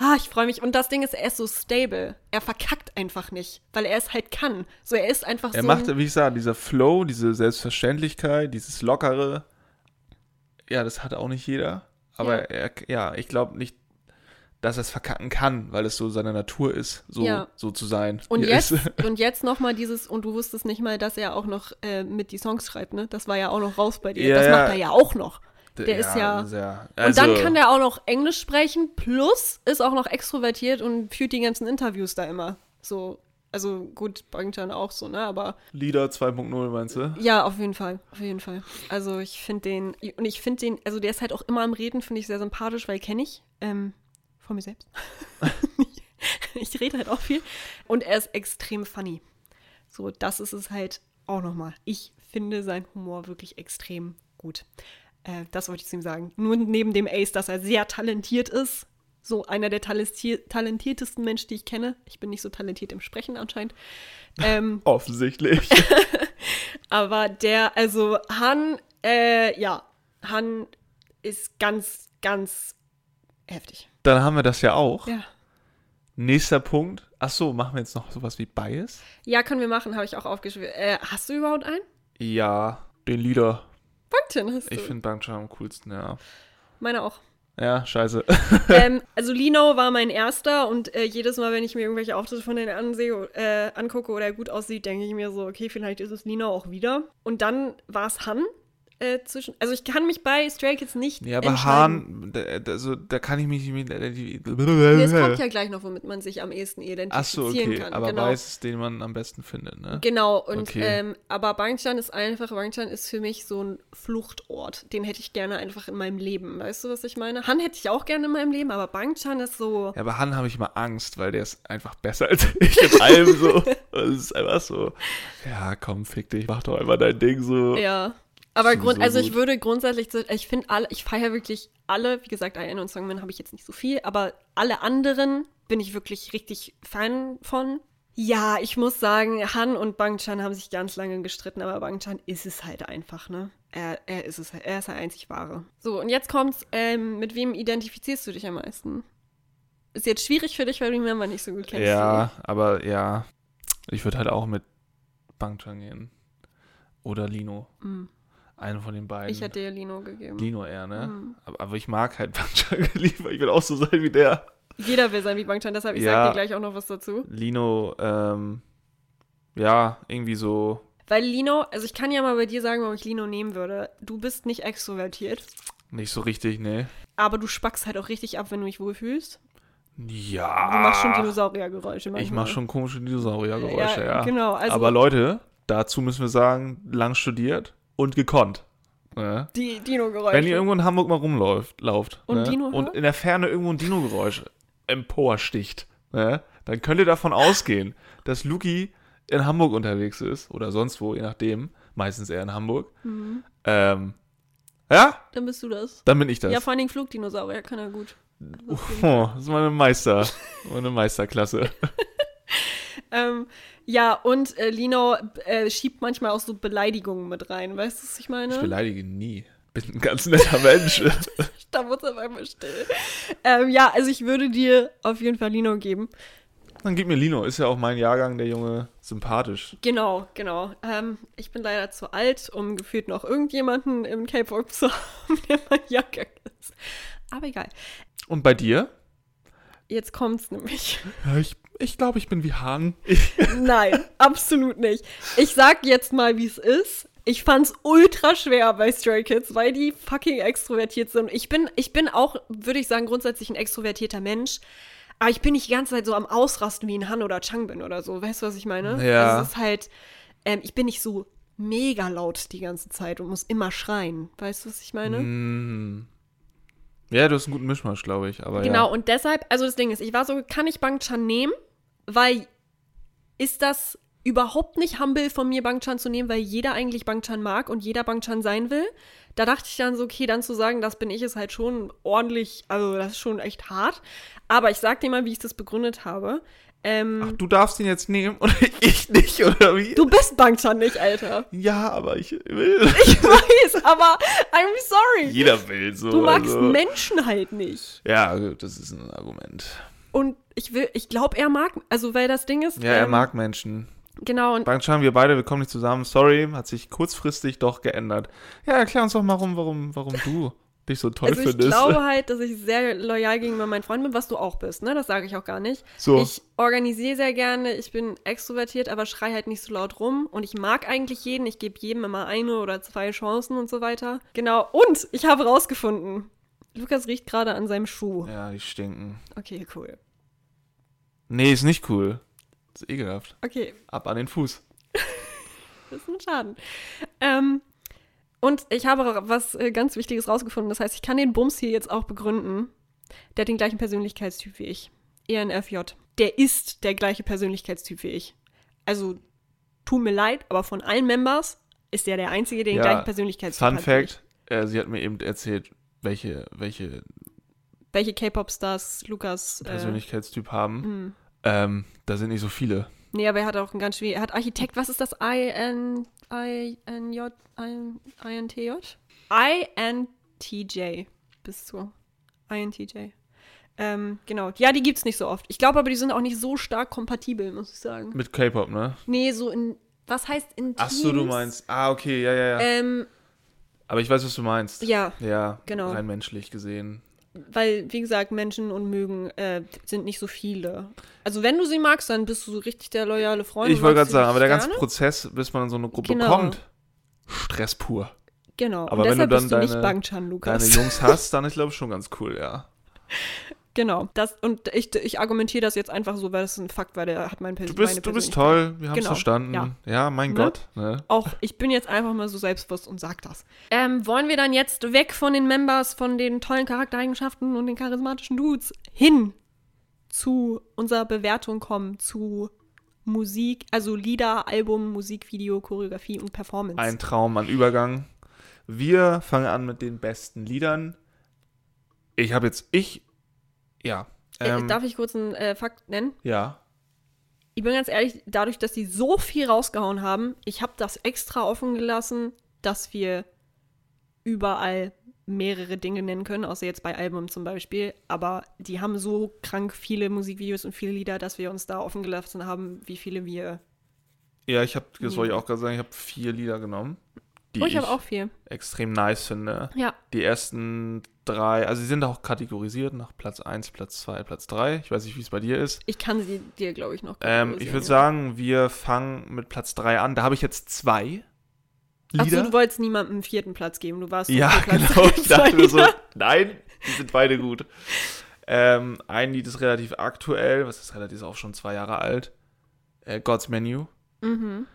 ah, ich freue mich. Und das Ding ist, er ist so stable. Er verkackt einfach nicht, weil er es halt kann. So, er ist einfach Er so. macht, ein, wie ich sage, dieser Flow, diese Selbstverständlichkeit, dieses Lockere. Ja, das hat auch nicht jeder. Aber Ja. er, ja, ich glaube nicht, dass er es verkacken kann, weil es so seine Natur ist, so, Ja. so zu sein. und er jetzt, ist. [laughs] und jetzt nochmal dieses, und du wusstest nicht mal, dass er auch noch äh, mit die Songs schreibt, ne? Das war ja auch noch raus bei dir. Ja, das macht er ja auch noch. Der ist ja- sehr. Und dann also- kann der auch noch Englisch sprechen, plus ist auch noch extrovertiert und führt die ganzen Interviews da immer. So, also gut, Bangchan auch so, ne? Aber Lieder 2.0, meinst du? ja, auf jeden Fall, auf jeden Fall. Also ich finde den, und ich finde den, also der ist halt auch immer am Reden, finde ich sehr sympathisch, weil kenne ich, ähm, von mir selbst. [laughs] ich rede halt auch viel. Und er ist extrem funny. So, das ist es halt auch nochmal. Ich finde seinen Humor wirklich extrem gut. Äh, das wollte ich zu ihm sagen. Nur neben dem Ace, dass er sehr talentiert ist. So einer der talentier talentiertesten Menschen, die ich kenne. Ich bin nicht so talentiert im Sprechen anscheinend. Ähm, [laughs] Offensichtlich. [laughs] aber der, also Han, äh, ja, Han ist ganz, ganz heftig. dann haben wir das ja auch. Ja. Nächster Punkt. Ach so, machen wir jetzt noch sowas wie Bias? Ja, können wir machen, habe ich auch aufgeschrieben. Äh, hast du überhaupt einen? Ja, den Lieder. Bangchan hast du. Ich finde Bangchan am coolsten, ja. Meine auch. Ja, scheiße. [laughs] ähm, [laughs] also Lino war mein erster und äh, jedes Mal, wenn ich mir irgendwelche Auftritte von denen ansehe, äh, angucke oder er gut aussieht, denke ich mir so, okay, vielleicht ist es Lino auch wieder. Und dann war es Han äh, zwischen. Also ich kann mich bei Stray Kids nicht. Ja, aber. Hahn, da, also, da kann ich mich nicht mit. Nee, es kommt ja gleich noch, womit man sich am ehesten Ach so, identifizieren okay. kann. Aber genau. weiß ist, den man am besten findet, ne? Genau, und Okay. ähm, aber Bangchan ist einfach, Bangchan ist für mich so ein Fluchtort. Den hätte ich gerne einfach in meinem Leben. Weißt du, was ich meine? Han hätte ich auch gerne in meinem Leben, aber Bangchan ist so. Ja, aber Han habe ich mal Angst, weil der ist einfach besser als [laughs] ich in allem so. [laughs] Das ist einfach so. Ja, komm, fick dich, mach doch einfach dein Ding so. Ja. Aber Grund, also ich würde grundsätzlich, ich finde alle, ich feiere wirklich alle, wie gesagt, Ian und Songman habe ich jetzt nicht so viel, aber alle anderen bin ich wirklich richtig Fan von. Ja, ich muss sagen, Han und Bangchan haben sich ganz lange gestritten, aber Bangchan ist es halt einfach, ne? Er, er ist es, er ist der einzig wahre. So, und jetzt kommt's, ähm, mit wem identifizierst du dich am meisten? Ist jetzt schwierig für dich, weil du ihn Remember nicht so gut kennst. Ja, aber ja. Ich würde halt auch mit Bangchan gehen. Oder Lino. Mhm. Einen von den beiden. Ich hätte dir Lino gegeben. Lino eher, ne? Mhm. Aber, aber ich mag halt [laughs] Bangchan lieber. Ich will auch so sein wie der. Jeder will sein wie Bangchan, deshalb ich Ja. sag dir gleich auch noch was dazu. Lino, ähm, ja, irgendwie so. Weil Lino, also ich kann ja mal bei dir sagen, warum ich Lino nehmen würde. Du bist nicht extrovertiert, Nicht so richtig, ne? aber du spackst halt auch richtig ab, wenn du dich wohlfühlst. Ja. Du machst schon Dinosauriergeräusche manchmal. Ich mache schon komische Dinosauriergeräusche, ja. Genau, also Aber Leute, dazu müssen wir sagen, lang studiert und gekonnt. Ne? die Dino-Geräusche. Wenn ihr irgendwo in Hamburg mal rumläuft lauft, Und ne? Dino und in der Ferne irgendwo ein Dino-Geräusch emporsticht, ne? dann könnt ihr davon ausgehen, dass Luki in Hamburg unterwegs ist oder sonst wo, je nachdem, meistens eher in Hamburg. Mhm. Ähm, ja, Dann bist du das. dann bin ich das. Ja, vor allen Dingen Flugdinosaurier kann er gut. oh, das ist meine Meister, meine Meisterklasse. [laughs] Ähm, ja, und äh, Lino äh, schiebt manchmal auch so Beleidigungen mit rein. Weißt du, was ich meine? Ich beleidige nie. Bin ein ganz netter Mensch. [laughs] da wurde es auf einmal still. Ähm, ja, also ich würde dir auf jeden Fall Lino geben. Dann gib mir Lino, ist ja auch mein Jahrgang, der Junge, sympathisch. Genau, genau. Ähm, ich bin leider zu alt, um gefühlt noch irgendjemanden im K-Pop zu [laughs] haben, der mein Jahrgang ist. Aber egal. Und bei dir? Jetzt kommt's nämlich. Ja, ich ich glaube, ich bin wie Hahn. Nein, [laughs] absolut nicht. Ich sag jetzt mal, wie es ist. Ich fand's ultra schwer bei Stray Kids, weil die fucking extrovertiert sind. Ich bin, ich bin auch, würde ich sagen, grundsätzlich ein extrovertierter Mensch. Aber ich bin nicht die ganze Zeit so am Ausrasten wie ein Han oder Chang bin oder so. Weißt du, was ich meine? Ja. Also es ist halt, ähm, ich bin nicht so mega laut die ganze Zeit und muss immer schreien. Weißt du, was ich meine? Mm. Ja, du hast einen guten Mischmasch, glaube ich. Aber Genau, ja. und deshalb, also das Ding ist, ich war so, kann ich Bang Chan nehmen? Weil ist das überhaupt nicht humble von mir, Bang Chan zu nehmen, weil jeder eigentlich Bang Chan mag und jeder Bang Chan sein will. Da dachte ich dann so, okay, dann zu sagen, das bin ich, ist halt schon ordentlich, also das ist schon echt hart. Aber ich sag dir mal, wie ich das begründet habe. Ähm, Ach, du darfst ihn jetzt nehmen und [laughs] ich nicht, oder wie? du bist Bang Chan nicht, Alter. Ja, aber ich will. [laughs] Ich weiß, aber I'm sorry. Jeder will so. Du magst also. Menschen halt nicht. Ja, gut, das ist ein Argument. Und ich will, ich glaube, er mag, also weil das Ding ist. Ja, er ähm, mag Menschen. Genau, und Bang Chan, wir beide, wir kommen nicht zusammen. Sorry, hat sich kurzfristig doch geändert. Ja, erklär uns doch mal, warum, warum, warum du dich so toll Also ich findest. glaube [laughs] halt, dass ich sehr loyal gegenüber meinen Freunden bin, was du auch bist, ne? Das sage ich auch gar nicht. So. Ich organisiere sehr gerne, ich bin extrovertiert, aber schrei halt nicht so laut rum. Und ich mag eigentlich jeden, ich gebe jedem immer eine oder zwei Chancen und so weiter. Genau, und ich habe rausgefunden, Lukas riecht gerade an seinem Schuh. ja, die stinken. Okay, cool. Nee, ist nicht cool. Ist ekelhaft. Okay, Ab an den Fuß. [laughs] das ist ein Schaden. Ähm, und ich habe was äh, ganz Wichtiges rausgefunden. Das heißt, ich kann den Bums hier jetzt auch begründen. Der hat den gleichen Persönlichkeitstyp wie ich. ENFJ. Der ist der gleiche Persönlichkeitstyp wie ich. Also, tut mir leid, aber von allen Members ist der der Einzige, der den Ja, gleichen Persönlichkeitstyp Fun hat. ich. Fact, äh, sie hat mir eben erzählt, welche, welche Welche K-Pop-Stars Lukas. Äh, Persönlichkeitstyp haben. hm. Ähm, da sind nicht so viele. Nee, aber er hat auch ein ganz schwierig. Er hat Architekt, was ist das? I-N. I-N-J. I-N-T-J? I-N-T-J. Bis zu. I-N-T-J. Ähm, genau. Ja, die gibt's nicht so oft. Ich glaube aber, die sind auch nicht so stark kompatibel, muss ich sagen. Mit K-Pop, ne? Nee, so in. Was heißt in Ach so, du meinst. Ah, okay, ja, ja, ja. Ähm, Aber ich weiß, was du meinst. ja, Ja, Genau. rein menschlich gesehen. weil, wie gesagt, Menschen und Mögen äh, sind nicht so viele. Also, wenn du sie magst, dann bist du so richtig der loyale Freund. ich wollte gerade sagen, aber der ganze gerne. Prozess, bis man in so eine Gruppe Genau. kommt, Stress pur. Genau. aber und wenn du deshalb dann bist du nicht deine- Bangchan, Lukas. Deine Jungs hast, dann ist, glaube ich, schon ganz cool, ja. [laughs] Genau. Das, und ich, ich argumentiere das jetzt einfach so, weil das ist ein Fakt, weil der hat mein Du meine bist, du bist toll, wir haben es Genau, verstanden. Ja, ja. mein Ne? Gott. Ne? Auch ich bin jetzt einfach mal so selbstbewusst und sag das. Ähm, wollen wir dann jetzt weg von den Members, von den tollen Charaktereigenschaften und den charismatischen Dudes hin zu unserer Bewertung kommen, zu Musik, also Lieder, Album, Musikvideo, Choreografie und Performance. Ein Traum an Übergang. Wir fangen an mit den besten Liedern. Ich habe jetzt, ich, ja. äh, Ähm, darf ich kurz einen äh, Fakt nennen? ja. Ich bin ganz ehrlich, dadurch, dass die so viel rausgehauen haben, ich habe das extra offen gelassen, dass wir überall mehrere Dinge nennen können, außer jetzt bei Album zum Beispiel. Aber die haben so krank viele Musikvideos und viele Lieder, dass wir uns da offen gelassen haben, wie viele wir. Ja, ich habe, das wollte ich auch gerade sagen, ich habe vier Lieder genommen, die oh, ich ich, habe auch viel. extrem nice finde. Ja. Die ersten drei, also sie sind auch kategorisiert nach Platz 1, Platz 2, Platz 3. Ich weiß nicht, wie es bei dir ist. Ich kann sie dir, glaube ich, noch Ähm, ich würde sagen, wir fangen mit Platz 3 an. Da habe ich jetzt zwei Achso, Lieder. du wolltest niemandem einen vierten Platz geben. Du warst ja, [laughs] genau. [laughs] Ich dachte mir so, nein, die sind beide gut. Ähm, ein Lied ist relativ aktuell, was ist relativ, ist auch schon zwei Jahre alt. Äh, God's Menu. Mhm.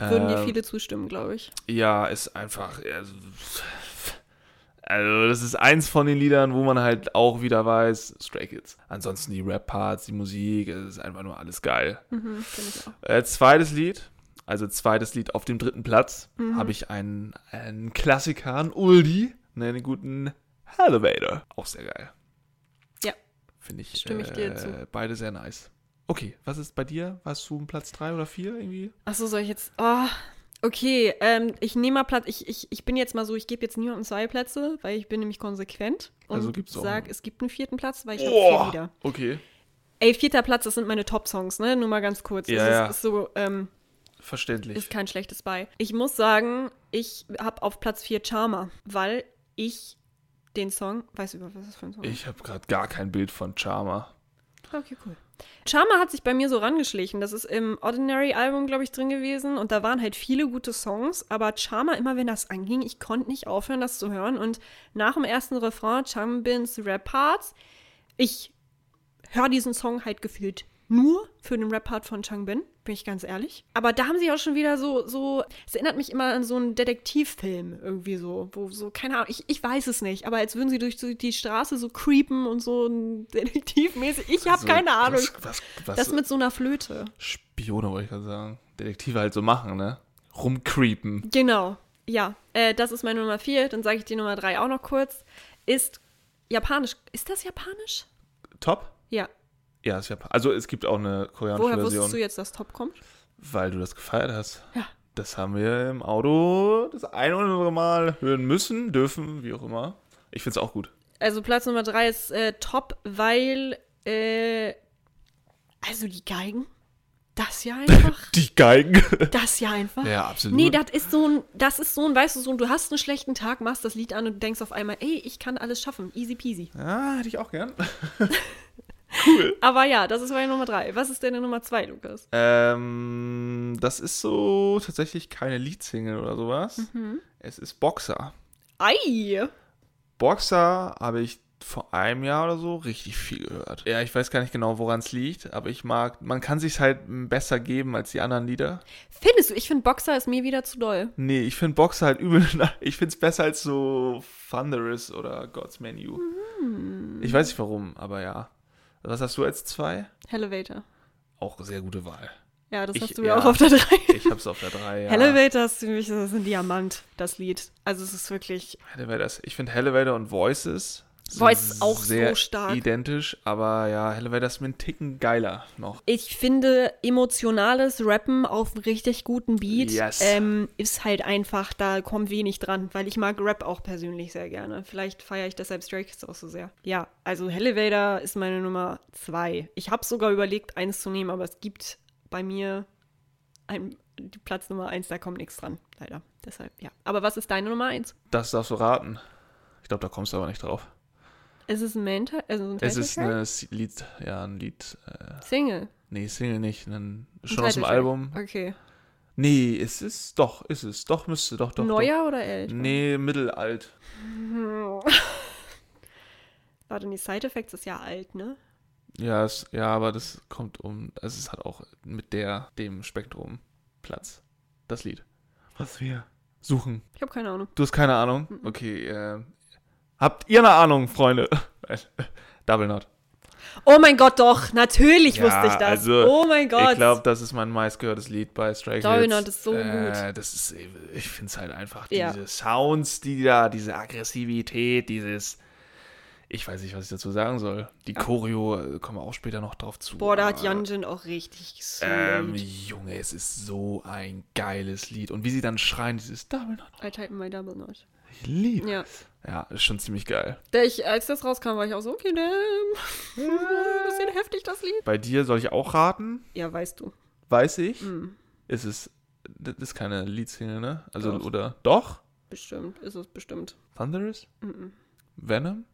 Würden dir Ähm, viele zustimmen, glaube ich. Ja, ist einfach. Also, also, das ist eins von den Liedern, wo man halt auch wieder weiß, Stray Kids. Ansonsten die Rap-Parts, die Musik, es ist einfach nur alles geil. Mhm, ich auch. Äh, zweites Lied, also zweites Lied auf dem dritten Platz, Mhm. habe ich einen, einen Klassiker, einen Oldie, ne, den guten Elevator. Auch sehr geil. Ja. Finde ich, Stimme ich dir äh, zu. beide sehr nice. Okay, was ist bei dir? Warst du Platz 3 oder 4 irgendwie? Achso, soll ich jetzt. Oh, okay, ähm, ich nehme mal Platz. Ich, ich, ich bin jetzt mal so, ich gebe jetzt niemandem zwei Plätze, weil ich bin nämlich konsequent. Und Also gibt's auch sag, einen. es gibt einen vierten Platz, weil ich habe vier Lieder. Okay, Ey, vierter Platz, das sind meine Top-Songs, ne? Nur mal ganz kurz. Ja, das ja. Ist, ist so, ähm, verständlich. ist kein schlechtes bei. Ich muss sagen, ich habe auf Platz 4 Charmer, weil ich den Song, weißt du, über was das für ein Song ist? Ich habe gerade gar kein Bild von Charmer. Okay, cool. Charma hat sich bei mir so rangeschlichen. Das ist im Ordinary-Album, glaube ich, drin gewesen. Und da waren halt viele gute Songs. Aber Charma, immer wenn das anging, ich konnte nicht aufhören, das zu hören. Und nach dem ersten Refrain, Changbins Rap-Parts, ich höre diesen Song halt gefühlt nur für den Rap-Part von Changbin, bin ich ganz ehrlich. Aber da haben sie auch schon wieder so, so, es erinnert mich immer an so einen Detektivfilm irgendwie so, wo so, keine Ahnung, ich, ich weiß es nicht, aber als würden sie durch die Straße so creepen und so ein [laughs] Detektivmäßig, ich habe Also, keine Ahnung. Was, was, was Das mit so einer Flöte. Spione, wollte ich gerade sagen. Detektive halt so machen, ne? Rumcreepen. Genau. Ja, äh, das ist meine Nummer vier. Dann sage ich die Nummer drei auch noch kurz. Ist japanisch. Ist das japanisch? Top? Ja. Ja, ist ja. Also es gibt auch eine koreanische Woher Version. wusstest du jetzt, dass Top kommt? Weil du das gefeiert hast. Ja. Das haben wir im Auto das ein oder andere Mal hören müssen, dürfen, wie auch immer. Ich find's auch gut. Also Platz Nummer drei ist äh, Top, weil äh, also die Geigen, das ja [laughs] einfach, Die Geigen. das ja einfach. ja, absolut. Nee, das ist so ein, das ist so ein, weißt du, so ein, du hast einen schlechten Tag, machst das Lied an und denkst auf einmal, ey, ich kann alles schaffen, easy peasy. ja, hätte ich auch gern. [laughs] [laughs] Aber ja, das ist meine Nummer drei. Was ist deine Nummer zwei, Lukas? Ähm, das ist so tatsächlich keine Leadsingle oder sowas. Mhm. Es ist Boxer. Ei! Boxer habe ich vor einem Jahr oder so richtig viel gehört. Ja, ich weiß gar nicht genau, woran es liegt, aber ich mag, man kann sich halt besser geben als die anderen Lieder. Findest du? Ich finde Boxer ist mir wieder zu doll. Nee, ich finde Boxer halt übel. [laughs] Ich finde es besser als so Thunderous oder God's Menu. Mhm. Ich weiß nicht warum, aber ja. Was hast du als zwei? Elevator. Auch sehr gute Wahl. Ja, das Ich- hast du ja auch auf der drei. Ich hab's auf der drei. [laughs] Ja. Elevator ist für mich das ist ein Diamant, das Lied. Also es ist wirklich. Elevators. Ich finde Elevator und Voices Voices ist auch so sehr stark. identisch, aber ja, Elevator ist mir einen Ticken geiler noch. Ich finde, emotionales Rappen auf einem richtig guten Beat Yes. ähm, ist halt einfach, da kommt wenig dran, weil ich mag Rap auch persönlich sehr gerne. Vielleicht feiere ich deshalb Stray Kids auch so sehr. Ja, also Elevator ist meine Nummer zwei. Ich habe sogar überlegt, eins zu nehmen, aber es gibt bei mir ein, die Platz Nummer eins, da kommt nichts dran, leider. Deshalb, ja. Aber was ist deine Nummer eins? Das darfst du raten. Ich glaube, da kommst du aber nicht drauf. Ist es ein Main, also ein Es ist eine Lied, ja, ein Lied, äh, Single. nee, Single nicht, ein, Ein schon aus dem. Album. Okay. Nee, es ist, doch, ist es, doch, müsste, doch, doch. Neuer oder Doch. älter? Nee, mittelalt. [laughs] Warte, die Side Effects ist ja alt, ne? Ja, es, ja, aber das kommt um, also es hat auch mit der, dem Spektrum Platz. Das Lied. Was wir suchen. Ich habe keine Ahnung. Du hast keine Ahnung? Okay, äh, habt ihr eine Ahnung, Freunde? [laughs] Double Knot. Oh mein Gott, doch, natürlich Ja, wusste ich das. also, oh mein Gott. Ich glaube, das ist mein meistgehörtes Lied bei Stray Kids. Double Knot ist so äh, Das ist, ich finde es halt einfach, Ja. diese Sounds, die da, diese Aggressivität, dieses, ich weiß nicht, was ich dazu sagen soll. Die Choreo, äh, kommen wir auch später noch drauf zu. Boah, da hat Janjin auch richtig so. Ähm, Junge, es ist so ein geiles Lied. Und wie sie dann schreien, dieses Double Knot. I tighten my double knot. Ich liebe. Ja. Ja, ist schon ziemlich geil. Ich, als das rauskam, war ich auch so, okay, damn. Bisschen heftig, das Lied. Bei dir soll ich auch raten? Ja, weißt du. Weiß ich. Hm, Ist es, das ist keine Leadsingle, ne? Also, Doch. oder, doch? bestimmt, ist es bestimmt. Thunderous? Mhm. Venom?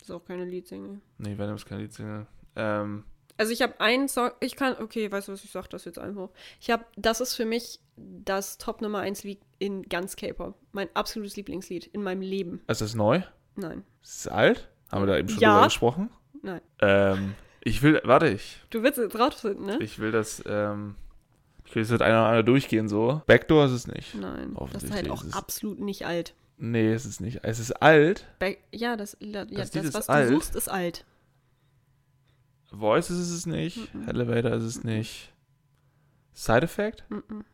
Ist auch keine Leadsingle. Nee, Venom ist keine Leadsingle. Ähm, Also ich habe einen Song, ich kann, okay, weißt du was, ich sag das jetzt einfach. Ich habe, das ist für mich das Top Nummer 1 Lied in ganz K-Pop. Mein absolutes Lieblingslied in meinem Leben. ist das neu? Nein, Ist es alt? Haben wir da eben schon Ja. drüber gesprochen? nein. Ähm, ich will, warte, ich, Du willst jetzt rausfinden, ne? ich will das, ähm, ich will das jetzt einer oder einer durchgehen, so. Backdoor ist es nicht. Nein, das ist halt auch absolut nicht alt. Nee, es ist nicht. Es ist alt. Be ja, das, ja, das, ist was alt. du suchst, ist alt. Voice ist es nicht. Mhm. Elevator ist es nicht. Side Effect? Mhm.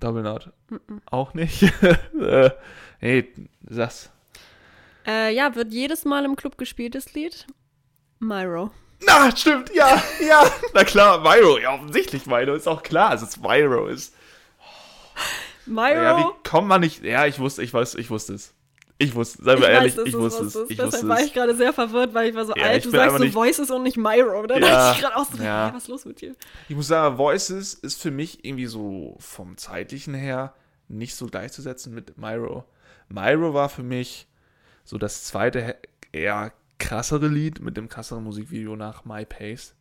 Double Knot? Mhm. Auch nicht. [laughs] äh, nee, sag's. Äh, ja, wird jedes Mal im Club gespielt, das Lied. Myro. Na, stimmt, ja, ja. [laughs] Na klar, Myro, ja, offensichtlich Myro, ist auch klar, dass es Myro ist. Myro? Ja, wie kommt man nicht. Ja, ich wusste, ich weiß, ich wusste es. Ich wusste, seien ich wir ehrlich, weiß, ich wusste es. Ich Deshalb wusste war ich gerade sehr verwirrt, weil ich war so Ja, alt. Du sagst so nicht- Voices und nicht Myro. Dann Ja, dachte ich gerade auch so, ja. hey, was ist los mit dir? Ich muss sagen, Voices ist für mich irgendwie so vom zeitlichen her nicht so gleichzusetzen mit Myro. Myro war für mich so das zweite he- eher krassere Lied mit dem krasseren Musikvideo nach My Pace,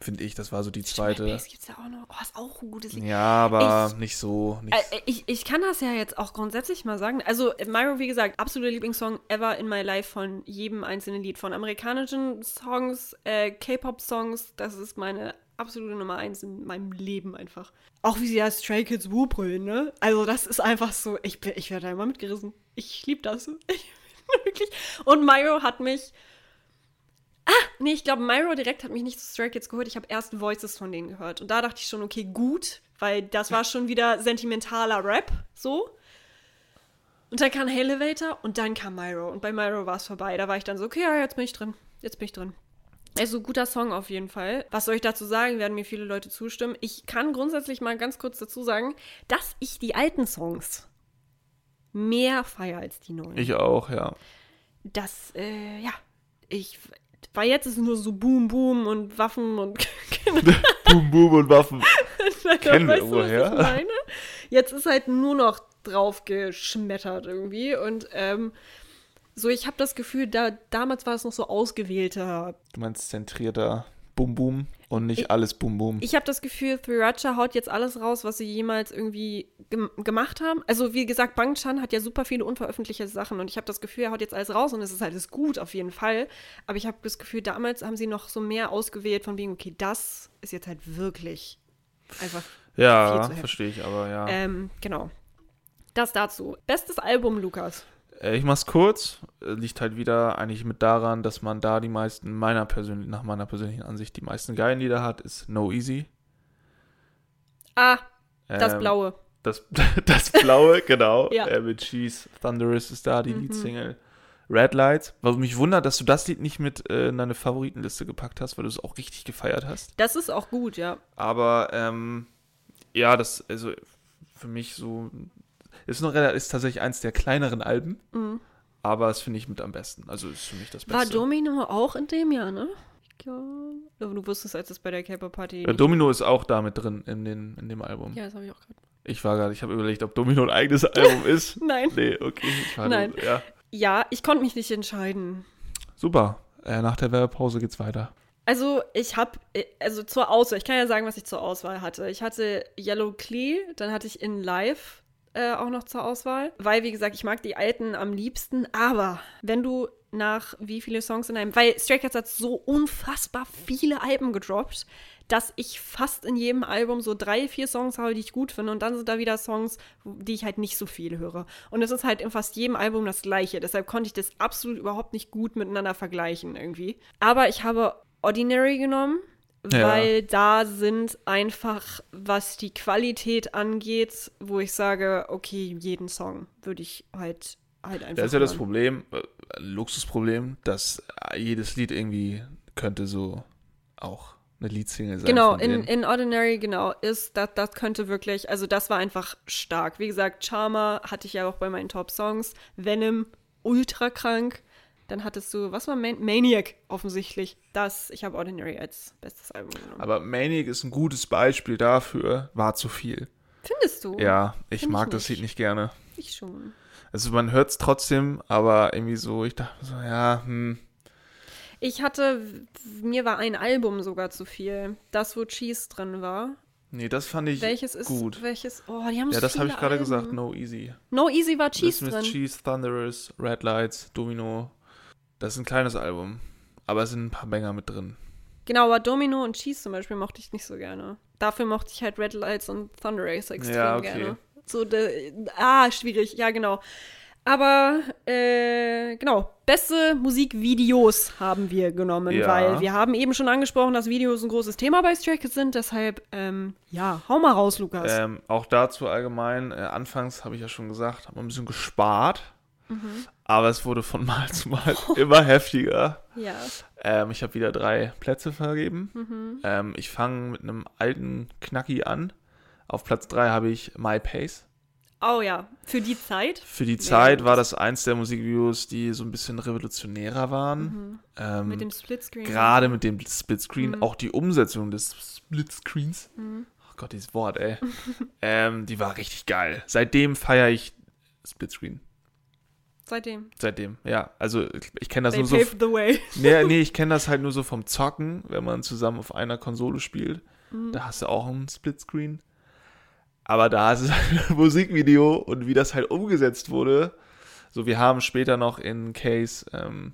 Finde ich, das war so die zweite. Bass gibt's ja auch noch. Oh, ist auch ein gutes Lied. Ja, aber nicht so. Nicht, Äh, ich, ich kann das ja jetzt auch grundsätzlich mal sagen. Also, Myro, wie gesagt, absoluter Lieblingssong ever in my life von jedem einzelnen Lied. Von amerikanischen Songs, äh, K-Pop-Songs, das ist meine absolute Nummer eins in meinem Leben einfach. Auch wie sie ja Stray Kids Wu brüllen, ne? Also, das ist einfach so, ich, bin- ich werde da immer mitgerissen. Ich liebe das. [laughs] Ich, wirklich. Und Myro hat mich. Ah, nee, ich glaube, Myro direkt hat mich nicht zu Stray Kids geholt. Ich habe erst Voices von denen gehört. Und da dachte ich schon, okay, gut, weil das war schon wieder sentimentaler Rap, so. Und dann kam Elevator und dann kam Myro. Und bei Myro war es vorbei. Da war ich dann so, okay, ja, jetzt bin ich drin. Jetzt bin ich drin. Also guter Song auf jeden Fall. Was soll ich dazu sagen? Werden mir viele Leute zustimmen. Ich kann grundsätzlich mal ganz kurz dazu sagen, dass ich die alten Songs mehr feiere als die neuen. ich auch, ja. das, äh, ja, ich, weil jetzt ist es nur so Boom, Boom und Waffen und [laughs] [laughs] Boom, Boom und Waffen. [laughs] Kennen wir weißt was woher? Jetzt ist halt nur noch drauf geschmettert irgendwie und ähm, so, ich habe das Gefühl, da damals war es noch so ausgewählter. Du meinst zentrierter Boom, Boom und nicht Ich- alles Boom, Boom. Ich habe das Gefühl, Thracha haut jetzt alles raus, was sie jemals irgendwie gem gemacht haben. Also wie gesagt, Bang Chan hat ja super viele unveröffentlichte Sachen und ich habe das Gefühl, er haut jetzt alles raus und es ist halt alles gut auf jeden Fall. Aber ich habe das Gefühl, damals haben sie noch so mehr ausgewählt von wegen, okay, das ist jetzt halt wirklich einfach ja, verstehe ich, aber ja. Ähm, genau. Das dazu. Bestes Album, Lukas. Äh, Ich mach's kurz. Äh, Liegt halt wieder eigentlich mit daran, dass man da die meisten, meiner persönlichen, nach meiner persönlichen Ansicht, die meisten geilen Lieder hat, ist No Easy. Ah, das Ähm, Blaue. Das, [laughs] das Blaue, [laughs] genau. Ja. äh, mit Cheese, Thunderous ist da, die Mhm. Leadsingle. Red Lights. Was mich wundert, dass du das Lied nicht mit äh, in deine Favoritenliste gepackt hast, weil du es auch richtig gefeiert hast. Das ist auch gut, ja. Aber ähm, ja, das, also für mich so, ist noch ist tatsächlich eins der kleineren Alben, Mhm. aber das finde ich mit am besten. Also ist für mich das War Beste. Domino auch in dem Jahr, ne? Aber du wusstest, als es bei der K-Pop-Party. Ja, Domino ist auch da mit drin in, den, in dem Album. ja, das habe ich auch gerade. Ich war gerade, ich habe überlegt, ob Domino ein eigenes Album [laughs] ist. Nein. Nee, okay. War Nein. Ja. Ja, ich konnte mich nicht entscheiden. Super. Äh, nach der Werbepause geht's weiter. Also, ich habe, also zur Auswahl, ich kann ja sagen, was ich zur Auswahl hatte. Ich hatte Yellow Klee, dann hatte ich In Live äh, auch noch zur Auswahl. Weil, wie gesagt, ich mag die alten am liebsten. Aber wenn du nach wie viele Songs in einem, weil Stray Cats hat so unfassbar viele Alben gedroppt, dass ich fast in jedem Album so drei, vier Songs habe, die ich gut finde. Und dann sind da wieder Songs, die ich halt nicht so viel höre. Und es ist halt in fast jedem Album das gleiche. Deshalb konnte ich das absolut überhaupt nicht gut miteinander vergleichen irgendwie. Aber ich habe Ordinary genommen, Ja. weil da sind einfach, was die Qualität angeht, wo ich sage, okay, jeden Song würde ich halt, halt einfach. Das ist ja das hören. Problem, äh, Luxusproblem, dass jedes Lied irgendwie könnte so auch eine Leadsingle sein. Genau, in, in Ordinary, genau, ist, das, das könnte wirklich, also das war einfach stark. Wie gesagt, Charmer hatte ich ja auch bei meinen Top-Songs. Venom, ultra krank. Dann hattest du, was war Man Maniac offensichtlich. Das, ich habe Ordinary als bestes Album genommen. Aber Maniac ist ein gutes Beispiel dafür, war zu viel. Findest du? Ja, ich Find ich mag das nicht. Lied nicht gerne. Ich schon. Also man hört es trotzdem, aber irgendwie so, ich dachte so, ja, hm, Ich hatte, mir war ein Album sogar zu viel. Das, wo Cheese drin war. nee, das fand ich Welches ist, gut. welches, oh, die haben Ja, so das habe ich gerade gesagt, No Easy. No Easy war Cheese das drin. Cheese, Thunderous, Red Lights, Domino. Das ist ein kleines Album, aber es sind ein paar Banger mit drin. Genau, aber Domino und Cheese zum Beispiel mochte ich nicht so gerne. Dafür mochte ich halt Red Lights und Thunder Race extrem Ja, okay. gerne. So, de, ah, schwierig, ja, genau. Aber, äh, genau, beste Musikvideos haben wir genommen, Ja. weil wir haben eben schon angesprochen, dass Videos ein großes Thema bei Stray Kids sind. Deshalb, ähm, ja, hau mal raus, Lukas. Ähm, auch dazu allgemein, äh, anfangs habe ich ja schon gesagt, habe ein bisschen gespart, Mhm. aber es wurde von [laughs] Mal zu Mal immer heftiger. ja. Ähm, ich habe wieder drei Plätze vergeben. Mhm. Ähm, ich fange mit einem alten Knacki an. Auf Platz drei habe ich My Pace. Oh ja, für die Zeit. Für die Zeit gut. war das eins der Musikvideos, die so ein bisschen revolutionärer waren. Ähm, Mhm. Mit dem Splitscreen. Gerade mit dem Splitscreen, Mhm. auch die Umsetzung des Splitscreens. Mhm. Oh Gott, dieses Wort, ey. [laughs] ähm, die war richtig geil. Seitdem feiere ich Splitscreen. Seitdem. Seitdem, ja. Also ich, ich kenne das They nur so. paved the way. [laughs] Nee, nee, ich kenne das halt nur so vom Zocken, wenn man zusammen auf einer Konsole spielt. Mhm. Da hast du auch einen Splitscreen. Aber da ist es halt ein [laughs] Musikvideo und wie das halt umgesetzt wurde. So, wir haben später noch in Case, ähm,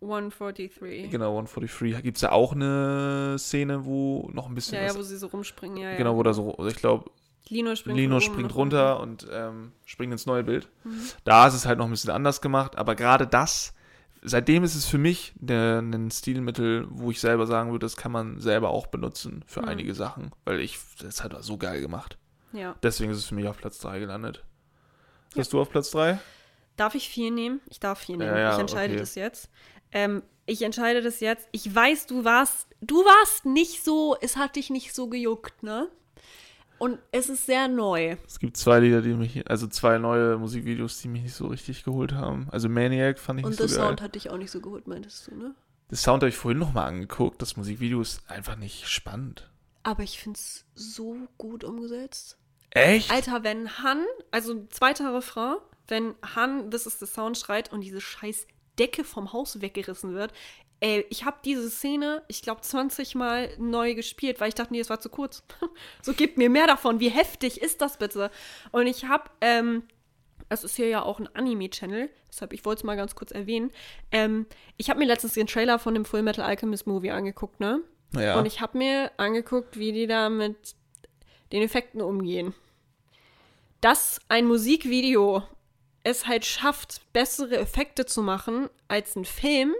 143. genau, 143, gibt es da auch eine Szene, wo noch ein bisschen Ja, ja, was, wo sie so rumspringen, ja, ja. genau, wo da so, ich glaube, Lino springt, Lino springt runter und ähm, springt ins neue Bild. Mhm. Da ist es halt noch ein bisschen anders gemacht, aber gerade das, seitdem ist es für mich der, ein Stilmittel, wo ich selber sagen würde, das kann man selber auch benutzen für Mhm. einige Sachen, weil ich, das hat so geil gemacht. Ja. Deswegen ist es für mich auf Platz 3 gelandet. Ja. Hast du auf Platz 3? Darf ich vier nehmen? Ich darf vier nehmen. Ja, ja, ich entscheide okay. das jetzt. Ähm, ich entscheide das jetzt. Ich weiß, du warst, du warst nicht so, es hat dich nicht so gejuckt, ne? Und es ist sehr neu. Es gibt zwei Lieder, die mich, also zwei neue Musikvideos, die mich nicht so richtig geholt haben. Also Maniac fand ich Und nicht der so geil. Sound hat dich auch nicht so geholt, meintest du, ne? Das Sound habe ich vorhin nochmal angeguckt. Das Musikvideo ist einfach nicht spannend. Aber ich finde es so gut umgesetzt. Echt? Alter, wenn Han, also zweiter Refrain, wenn Han This is the Sound schreit und diese scheiß Decke vom Haus weggerissen wird. Ey, ich habe diese Szene, ich glaube, 20 Mal neu gespielt, weil ich dachte, nee, es war zu kurz. [laughs] so gebt mir mehr davon. Wie heftig ist das bitte? Und ich habe, ähm, es ist hier ja auch ein Anime-Channel, deshalb ich wollte es mal ganz kurz erwähnen. Ähm, ich habe mir letztens den Trailer von dem Full Metal Alchemist Movie angeguckt, ne? Ja. Und ich habe mir angeguckt, wie die da mit den Effekten umgehen. Dass ein Musikvideo es halt schafft, bessere Effekte zu machen als ein Film,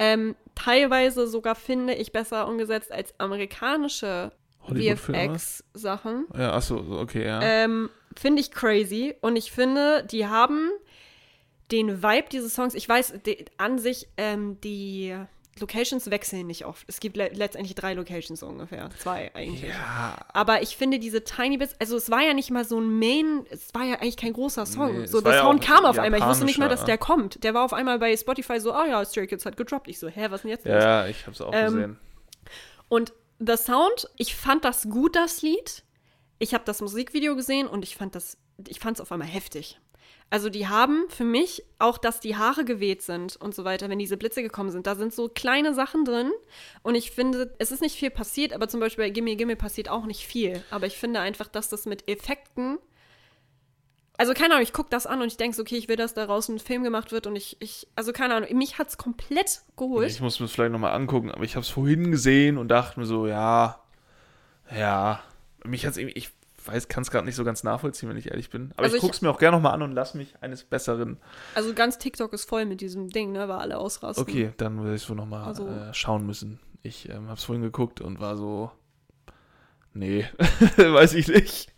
ähm, teilweise sogar finde ich besser umgesetzt als amerikanische? VFX-Sachen, Ja, achso, so, okay, ja. ähm, finde ich crazy. Und ich finde, die haben den Vibe dieses Songs, ich weiß, die, an sich, ähm, die Locations wechseln nicht oft. Es gibt le letztendlich drei Locations ungefähr. Zwei eigentlich. ja, Aber ich finde diese Tiny Bits, also es war ja nicht mal so ein Main, es war ja eigentlich kein großer Song. Nee, so, der ja Sound kam auf einmal. Ich wusste nicht mal, dass der kommt. Der war auf einmal bei Spotify so, ah ja, Stray Kids hat gedroppt. Ich so, hä, was denn jetzt los? ja, ja, ich hab's auch Ähm, gesehen. Und The Sound, ich fand das gut, das Lied. Ich habe das Musikvideo gesehen und ich fand das, ich fand es auf einmal heftig. Also die haben für mich auch, dass die Haare geweht sind und so weiter, wenn diese Blitze gekommen sind. Da sind so kleine Sachen drin und ich finde, es ist nicht viel passiert, aber zum Beispiel bei Gimme Gimme passiert auch nicht viel. Aber ich finde einfach, dass das mit Effekten also keine Ahnung, ich gucke das an und ich denke so, okay, ich will, dass daraus ein Film gemacht wird und ich, ich also keine Ahnung, mich hat's komplett geholt. Ich muss mir das vielleicht nochmal angucken, aber ich hab's vorhin gesehen und dachte mir so, ja, ja. Mich hat's irgendwie, ich weiß, kann es gerade nicht so ganz nachvollziehen, wenn ich ehrlich bin. Aber Also ich ich- guck's mir auch gerne nochmal an und lass mich eines Besseren. Also ganz TikTok ist voll mit diesem Ding, ne, weil alle ausrasten. Okay, dann will ich so nochmal Also- äh, schauen müssen. Ich ähm, hab's vorhin geguckt und war so, nee, [laughs] weiß ich nicht.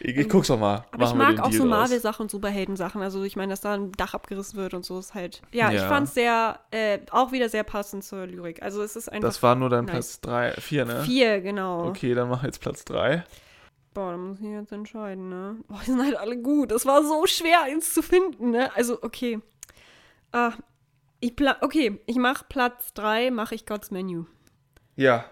Ich, ich guck's noch mal. Aber ich Machen mag auch Deal so. Marvel-Sachen und Superhelden-Sachen. Also ich meine, dass da ein Dach abgerissen wird und so ist halt. Ja, ich Ja. fand's sehr, äh, auch wieder sehr passend zur Lyrik. Also es ist einfach Das war nur dein nice. Platz 3, 4, ne? vier, genau. Okay, dann mach jetzt Platz 3. Boah, da muss ich jetzt entscheiden, ne? Boah, die sind halt alle gut. Es war so schwer, eins zu finden, ne? Also, okay. Ah, ich pla okay, ich mach Platz drei, mache ich God's Menu. Ja.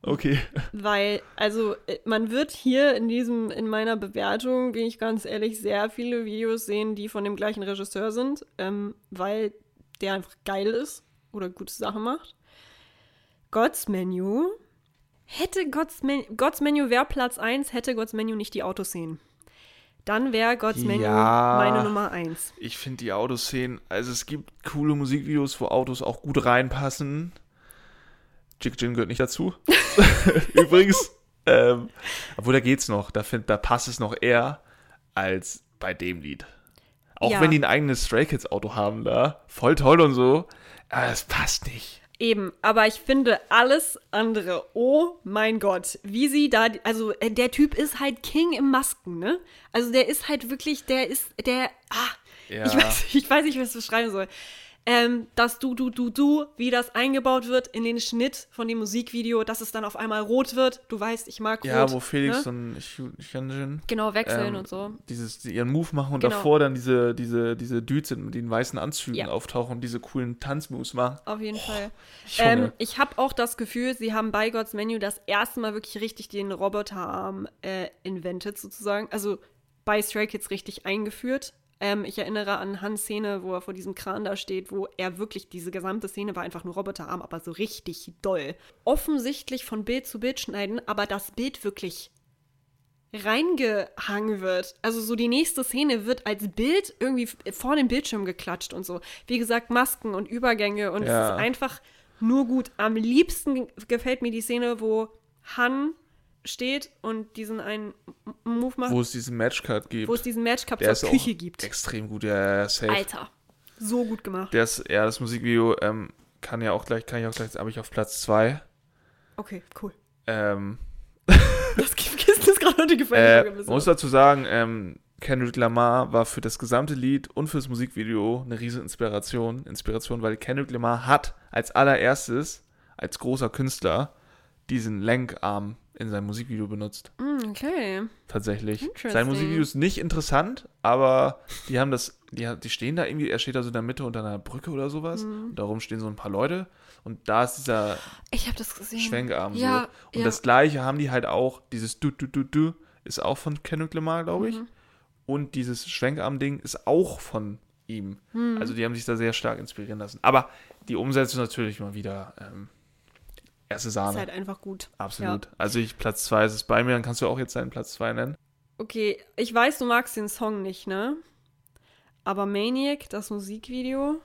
Okay. Weil, also, äh, man wird hier in diesem, in meiner Bewertung, bin ich ganz ehrlich, sehr viele Videos sehen, die von dem gleichen Regisseur sind, ähm, weil der einfach geil ist oder gute Sachen macht. God's Menu. Hätte God's, Men God's Menu wäre Platz 1, hätte God's Menu nicht die Autoszenen. Dann wäre God's Menu Ja. meine Nummer 1. Ich finde die Autoszenen, also es gibt coole Musikvideos, wo Autos auch gut reinpassen. Jig Jin gehört nicht dazu. [laughs] [laughs] Übrigens. Ähm, obwohl, da geht's noch. Da, find, da passt es noch eher als bei dem Lied. Auch Ja. wenn die ein eigenes Stray Kids Auto haben da. Voll toll und so. Aber es passt nicht. Eben, aber ich finde alles andere, oh mein Gott, wie sie da, also äh, der Typ ist halt King im Masken, ne? Also der ist halt wirklich, der ist, der, ah, Ja. ich, weiß, [laughs] ich weiß nicht, wie ich das beschreiben soll. Ähm, das Du, Du, Du, Du, wie das eingebaut wird in den Schnitt von dem Musikvideo, dass es dann auf einmal rot wird. Du weißt, ich mag Ja, rot. wo Felix ne? und Hyunjin Genau, wechseln ähm, und so. dieses, die ihren Move machen und Genau. davor dann diese, diese, diese Dudes mit den weißen Anzügen Ja. auftauchen und diese coolen Tanzmoves machen. Auf jeden Fall. Junge. Ähm, ich habe auch das Gefühl, sie haben bei God's Menu das erste Mal wirklich richtig den Roboterarm äh, invented, sozusagen. Also bei Stray Kids richtig eingeführt. Ähm, ich erinnere an Hans Szene, wo er vor diesem Kran da steht, wo er wirklich, diese gesamte Szene war einfach nur Roboterarm, aber so richtig doll. Offensichtlich von Bild zu Bild schneiden, aber das Bild wirklich reingehangen wird. Also so die nächste Szene wird als Bild irgendwie vor dem Bildschirm geklatscht und so. Wie gesagt, Masken und Übergänge und Ja. es ist einfach nur gut. Am liebsten gefällt mir die Szene, wo Han steht und diesen einen Move macht, Wo es diesen Matchcut gibt. wo es diesen Matchcup der zur Küche gibt. extrem gut, ja, ja, safe. Alter, so gut gemacht. Der ist, ja, das Musikvideo ähm, kann ja auch gleich, kann ich auch gleich, habe ich auf Platz 2. Okay, cool. Ähm, [laughs] Das Kissen ist gerade heute gefallen. äh, man muss dazu sagen, ähm, Kendrick Lamar war für das gesamte Lied und fürs Musikvideo eine riesen Inspiration. Inspiration, weil Kendrick Lamar hat als allererstes, als großer Künstler, diesen Lenkarm in seinem Musikvideo benutzt. Mm, okay. Tatsächlich. Sein Musikvideo ist nicht interessant, aber die haben das, die, die stehen da irgendwie, er steht da so in der Mitte unter einer Brücke oder sowas. Mhm. Und darum stehen so ein paar Leute. Und da ist dieser Ich habe das gesehen. Schwenkarm Ja, so. Und ja. das gleiche haben die halt auch, dieses Du, Du, Du, Du ist auch von Kendrick Lamar, glaube ich. Mhm. Und dieses Schwenkarm-Ding ist auch von ihm. Mhm. Also die haben sich da sehr stark inspirieren lassen. Aber die Umsetzung natürlich mal wieder ähm, erste Ist Sahne. halt einfach gut. Absolut. Also ich, Platz 2 ist es bei mir, dann kannst du auch jetzt deinen Platz 2 nennen. Okay, ich weiß, du magst den Song nicht, ne? Aber Maniac, das Musikvideo,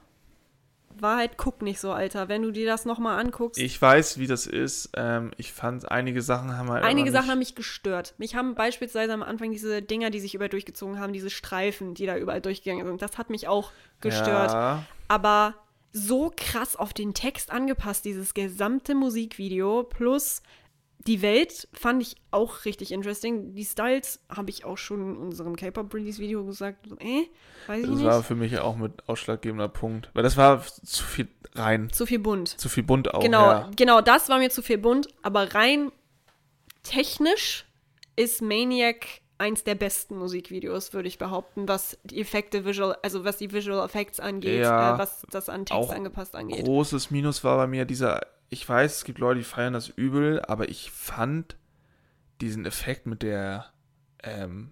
war halt, guck nicht so, Alter. Wenn du dir das nochmal anguckst. Ich weiß, wie das ist. Ähm, ich fand, einige Sachen haben halt Einige Sachen haben mich gestört. Mich haben beispielsweise am Anfang diese Dinger, die sich überall durchgezogen haben, diese Streifen, die da überall durchgegangen sind. Das hat mich auch gestört. Ja, Aber so krass auf den Text angepasst, dieses gesamte Musikvideo plus die Welt fand ich auch richtig interesting. Die Styles habe ich auch schon in unserem K-Pop-Release-Video gesagt. Äh, weiß ich das nicht. war für mich auch mit ausschlaggebender Punkt. Weil das war zu viel rein. zu viel bunt. Zu viel bunt auch. genau, Ja. genau, das war mir zu viel bunt. Aber rein technisch ist Maniac eins der besten Musikvideos, würde ich behaupten, was die Effekte visual, also was die Visual Effects angeht, Ja, äh, was das an Text angepasst angeht. Großes Minus war bei mir dieser, ich weiß, es gibt Leute, die feiern das übel, aber ich fand diesen Effekt mit der, ähm,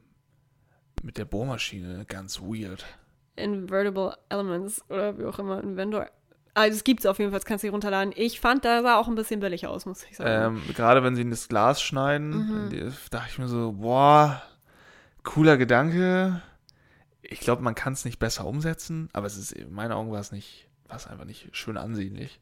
mit der Bohrmaschine ganz weird. Invertible Elements oder wie auch immer, Inventor. Also es gibt es auf jeden Fall, das kannst du runterladen. Ich fand, da sah auch ein bisschen billig aus, muss ich sagen. Ähm, gerade wenn sie in das Glas schneiden, Mhm. dachte ich mir so, boah, cooler Gedanke. Ich glaube, man kann es nicht besser umsetzen, aber es ist, in meinen Augen war es nicht, war es einfach nicht schön ansehnlich.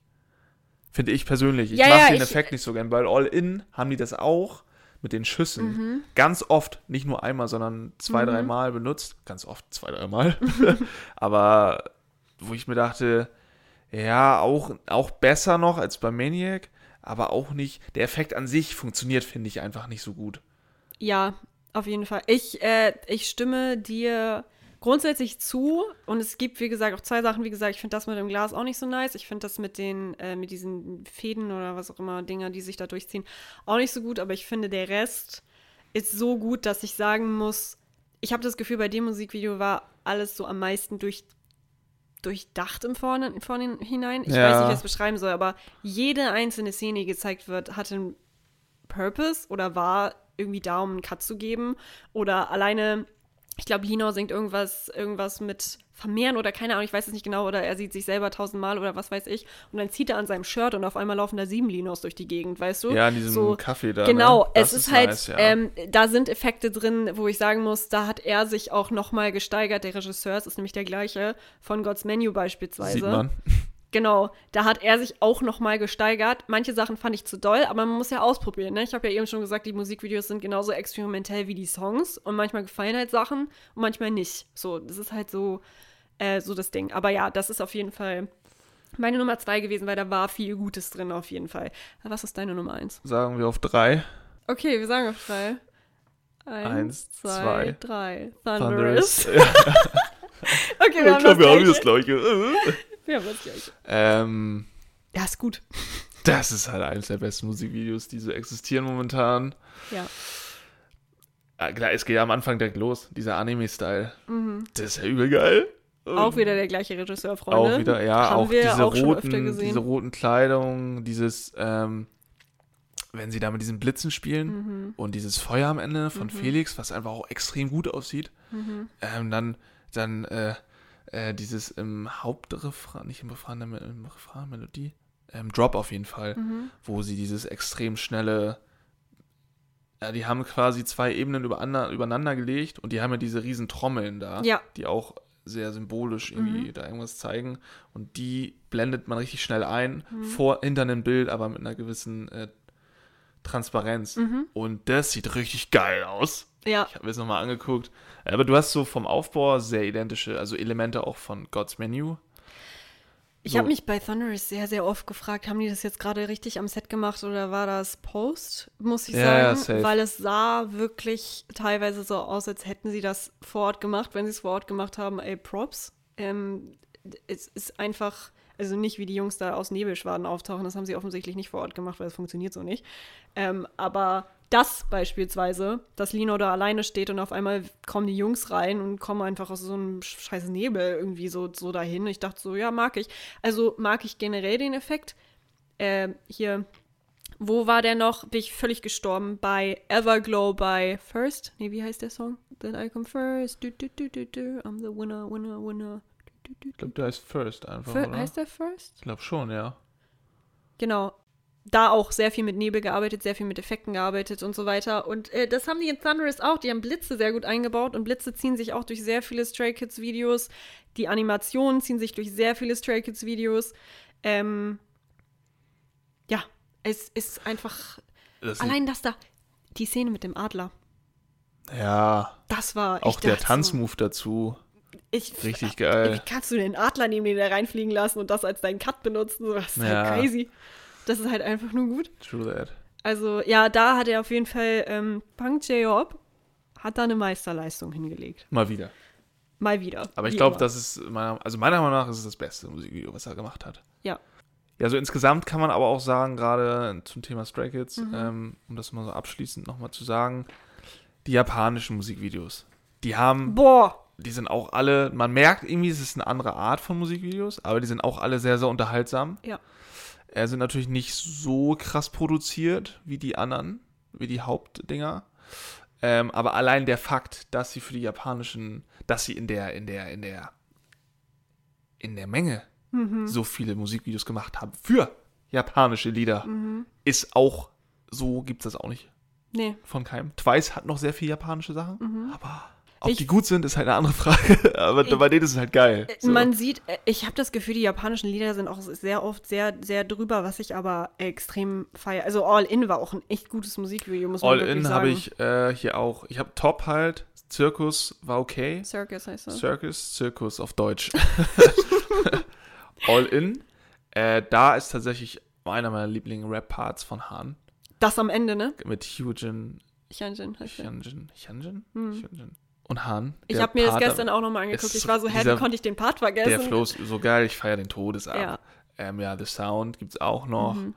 Finde ich persönlich. Ich Ja, mag ja, den ich- Effekt nicht so gern, weil All In haben die das auch mit den Schüssen Mhm. ganz oft, nicht nur einmal, sondern zwei, Mhm. dreimal benutzt. Ganz oft zwei, dreimal. [laughs] aber wo ich mir dachte, ja, auch, auch besser noch als bei Maniac, aber auch nicht, der Effekt an sich funktioniert, finde ich einfach nicht so gut. Ja, auf jeden Fall. Ich, äh, ich stimme dir grundsätzlich zu und es gibt, wie gesagt, auch zwei Sachen. Wie gesagt, ich finde das mit dem Glas auch nicht so nice. Ich finde das mit den, äh, mit diesen Fäden oder was auch immer, Dinger, die sich da durchziehen, auch nicht so gut. Aber ich finde, der Rest ist so gut, dass ich sagen muss, ich habe das Gefühl, bei dem Musikvideo war alles so am meisten durch, durchdacht im Vorne, Vorhinein. Ich Ja. weiß nicht, wie ich es beschreiben soll, aber jede einzelne Szene, die gezeigt wird, hatte einen Purpose oder war irgendwie da, um einen Cut zu geben. Oder alleine, ich glaube, Lino singt irgendwas, irgendwas mit vermehren oder keine Ahnung, ich weiß es nicht genau, oder er sieht sich selber tausendmal oder was weiß ich. Und dann zieht er an seinem Shirt und auf einmal laufen da sieben Linos durch die Gegend, weißt du? Ja, in diesem so, Kaffee da. Genau, ne? es Das ist, halt, nice, ja. ähm, da sind Effekte drin, wo ich sagen muss, da hat er sich auch nochmal gesteigert. Der Regisseur, es ist nämlich der gleiche, von God's Menu beispielsweise. Sieht man. Genau, da hat er sich auch nochmal gesteigert. Manche Sachen fand ich zu doll, aber man muss ja ausprobieren. Ne? Ich habe ja eben schon gesagt, die Musikvideos sind genauso experimentell wie die Songs und manchmal gefallen halt Sachen und manchmal nicht. So, das ist halt so, äh, so das Ding. Aber ja, das ist auf jeden Fall meine Nummer zwei gewesen, weil da war viel Gutes drin auf jeden Fall. Was ist deine Nummer eins? Sagen wir auf drei. Okay, wir sagen auf drei. Eins, Eins, zwei, zwei. drei. Thunderous. Thunderous. [laughs] [laughs] Okay, wir haben ich glaube, wir haben das gleiche. [laughs] haben das gleiche. ähm, Ja, ist gut. das ist halt eines der besten Musikvideos, die so existieren momentan. Ja. Ah, klar, es geht ja am Anfang direkt los, dieser Anime-Style. Mhm. Das ist ja übel geil. Auch wieder der gleiche Regisseur, Freunde. Auch wieder, ja, Haben auch diese auch roten, diese roten Kleidung, dieses, ähm, wenn sie da mit diesen Blitzen spielen Mhm. und dieses Feuer am Ende von Mhm. Felix, was einfach auch extrem gut aussieht. Mhm. Ähm, dann Dann äh, äh, dieses im Hauptrefrain, nicht im Refrain, im, im Refrain, Melodie, ähm, Drop auf jeden Fall, Mhm. wo sie dieses extrem schnelle, ja, die haben quasi zwei Ebenen übereinander, übereinander gelegt und die haben ja diese riesen Trommeln da, Ja. die auch sehr symbolisch irgendwie Mhm. da irgendwas zeigen und die blendet man richtig schnell ein, Mhm. vor, hinter einem Bild, aber mit einer gewissen äh, Transparenz. Mhm. Und das sieht richtig geil aus. Ja. Ich habe mir das nochmal angeguckt. Aber du hast so vom Aufbau sehr identische, also Elemente auch von God's Menu. Ich So. habe mich bei Thunderous sehr, sehr oft gefragt, haben die das jetzt gerade richtig am Set gemacht oder war das Post, muss ich Ja, ja, sagen. safe. Weil es sah wirklich teilweise so aus, als hätten sie das vor Ort gemacht. Wenn sie es vor Ort gemacht haben, ey, Props. Ähm, es ist einfach, also nicht wie die Jungs da aus Nebelschwaden auftauchen, das haben sie offensichtlich nicht vor Ort gemacht, weil das funktioniert so nicht. Ähm, aber das beispielsweise, dass Lino da alleine steht und auf einmal kommen die Jungs rein und kommen einfach aus so einem scheiß Nebel irgendwie so, so dahin. Ich dachte so, ja, mag ich. Also mag ich generell den Effekt. Äh, hier, wo war der noch? Bin ich völlig gestorben. Bei Everglow bei First. Nee, wie heißt der Song? Then I come first. Du, du, du, du, du. I'm the winner, winner, winner. Du, du, Ich glaube, der heißt First einfach, Fir oder? heißt der First? Ich glaube schon, ja. Genau. Da auch sehr viel mit Nebel gearbeitet, sehr viel mit Effekten gearbeitet und so weiter. Und äh, das haben die in Thunderous auch. Die haben Blitze sehr gut eingebaut und Blitze ziehen sich auch durch sehr viele Stray Kids Videos. Die Animationen ziehen sich durch sehr viele Stray Kids Videos. Ähm, ja, es ist einfach. Das Allein das da, die Szene mit dem Adler, ja, das war. auch der so, Tanzmove dazu. Ich, Richtig Wie geil. kannst du den Adler neben den da reinfliegen lassen und das als deinen Cut benutzen? Das ist Ja. halt crazy. Das ist halt einfach nur gut. True that. Also, ja, da hat er auf jeden Fall, ähm, Punk J-Hop hat da eine Meisterleistung hingelegt. Mal wieder. Mal wieder. Aber ich glaube, das ist, meiner, also meiner Meinung nach ist es das beste Musikvideo, was er gemacht hat. Ja. Ja, so insgesamt kann man aber auch sagen, gerade zum Thema Stray Kids, Mhm. ähm, um das mal so abschließend nochmal zu sagen, die japanischen Musikvideos, die haben, Boah. die sind auch alle, man merkt irgendwie, es ist eine andere Art von Musikvideos, aber die sind auch alle sehr, sehr unterhaltsam. Ja. Er sind natürlich nicht so krass produziert wie die anderen, wie die Hauptdinger. Ähm, aber allein der Fakt, dass sie für die japanischen, dass sie in der, in der, in der, in der Menge Mhm. so viele Musikvideos gemacht haben für japanische Lieder, Mhm. ist auch, so gibt es das auch nicht Nee. von keinem. Twice hat noch sehr viele japanische Sachen, Mhm. aber ob Ich- die gut sind, ist halt eine andere Frage. [laughs] aber Ich- bei denen ist es halt geil. Äh, So. Man sieht, äh, ich habe das Gefühl, die japanischen Lieder sind auch sehr oft sehr, sehr drüber, was ich aber extrem feiere. Also All In war auch ein echt gutes Musikvideo, muss man All In habe ich äh, hier auch. Ich habe Top halt. Zirkus war okay. Circus heißt das. Circus, Zirkus auf Deutsch. [laughs] All In. Äh, da ist tatsächlich einer meiner Lieblings-Rap-Parts von Han. Das am Ende, ne? Mit Hyujin, Hyunjin heißt. Hyunjin, Hyunjin, Hm. Hyunjin und Han. Ich habe mir das Part- gestern auch nochmal angeguckt. Ich war so, hä, wie konnte ich den Part vergessen? Der Flow ist so geil, ich feiere den Todes ab. Ja. Ähm, ja, The Sound gibt es auch noch. Mhm.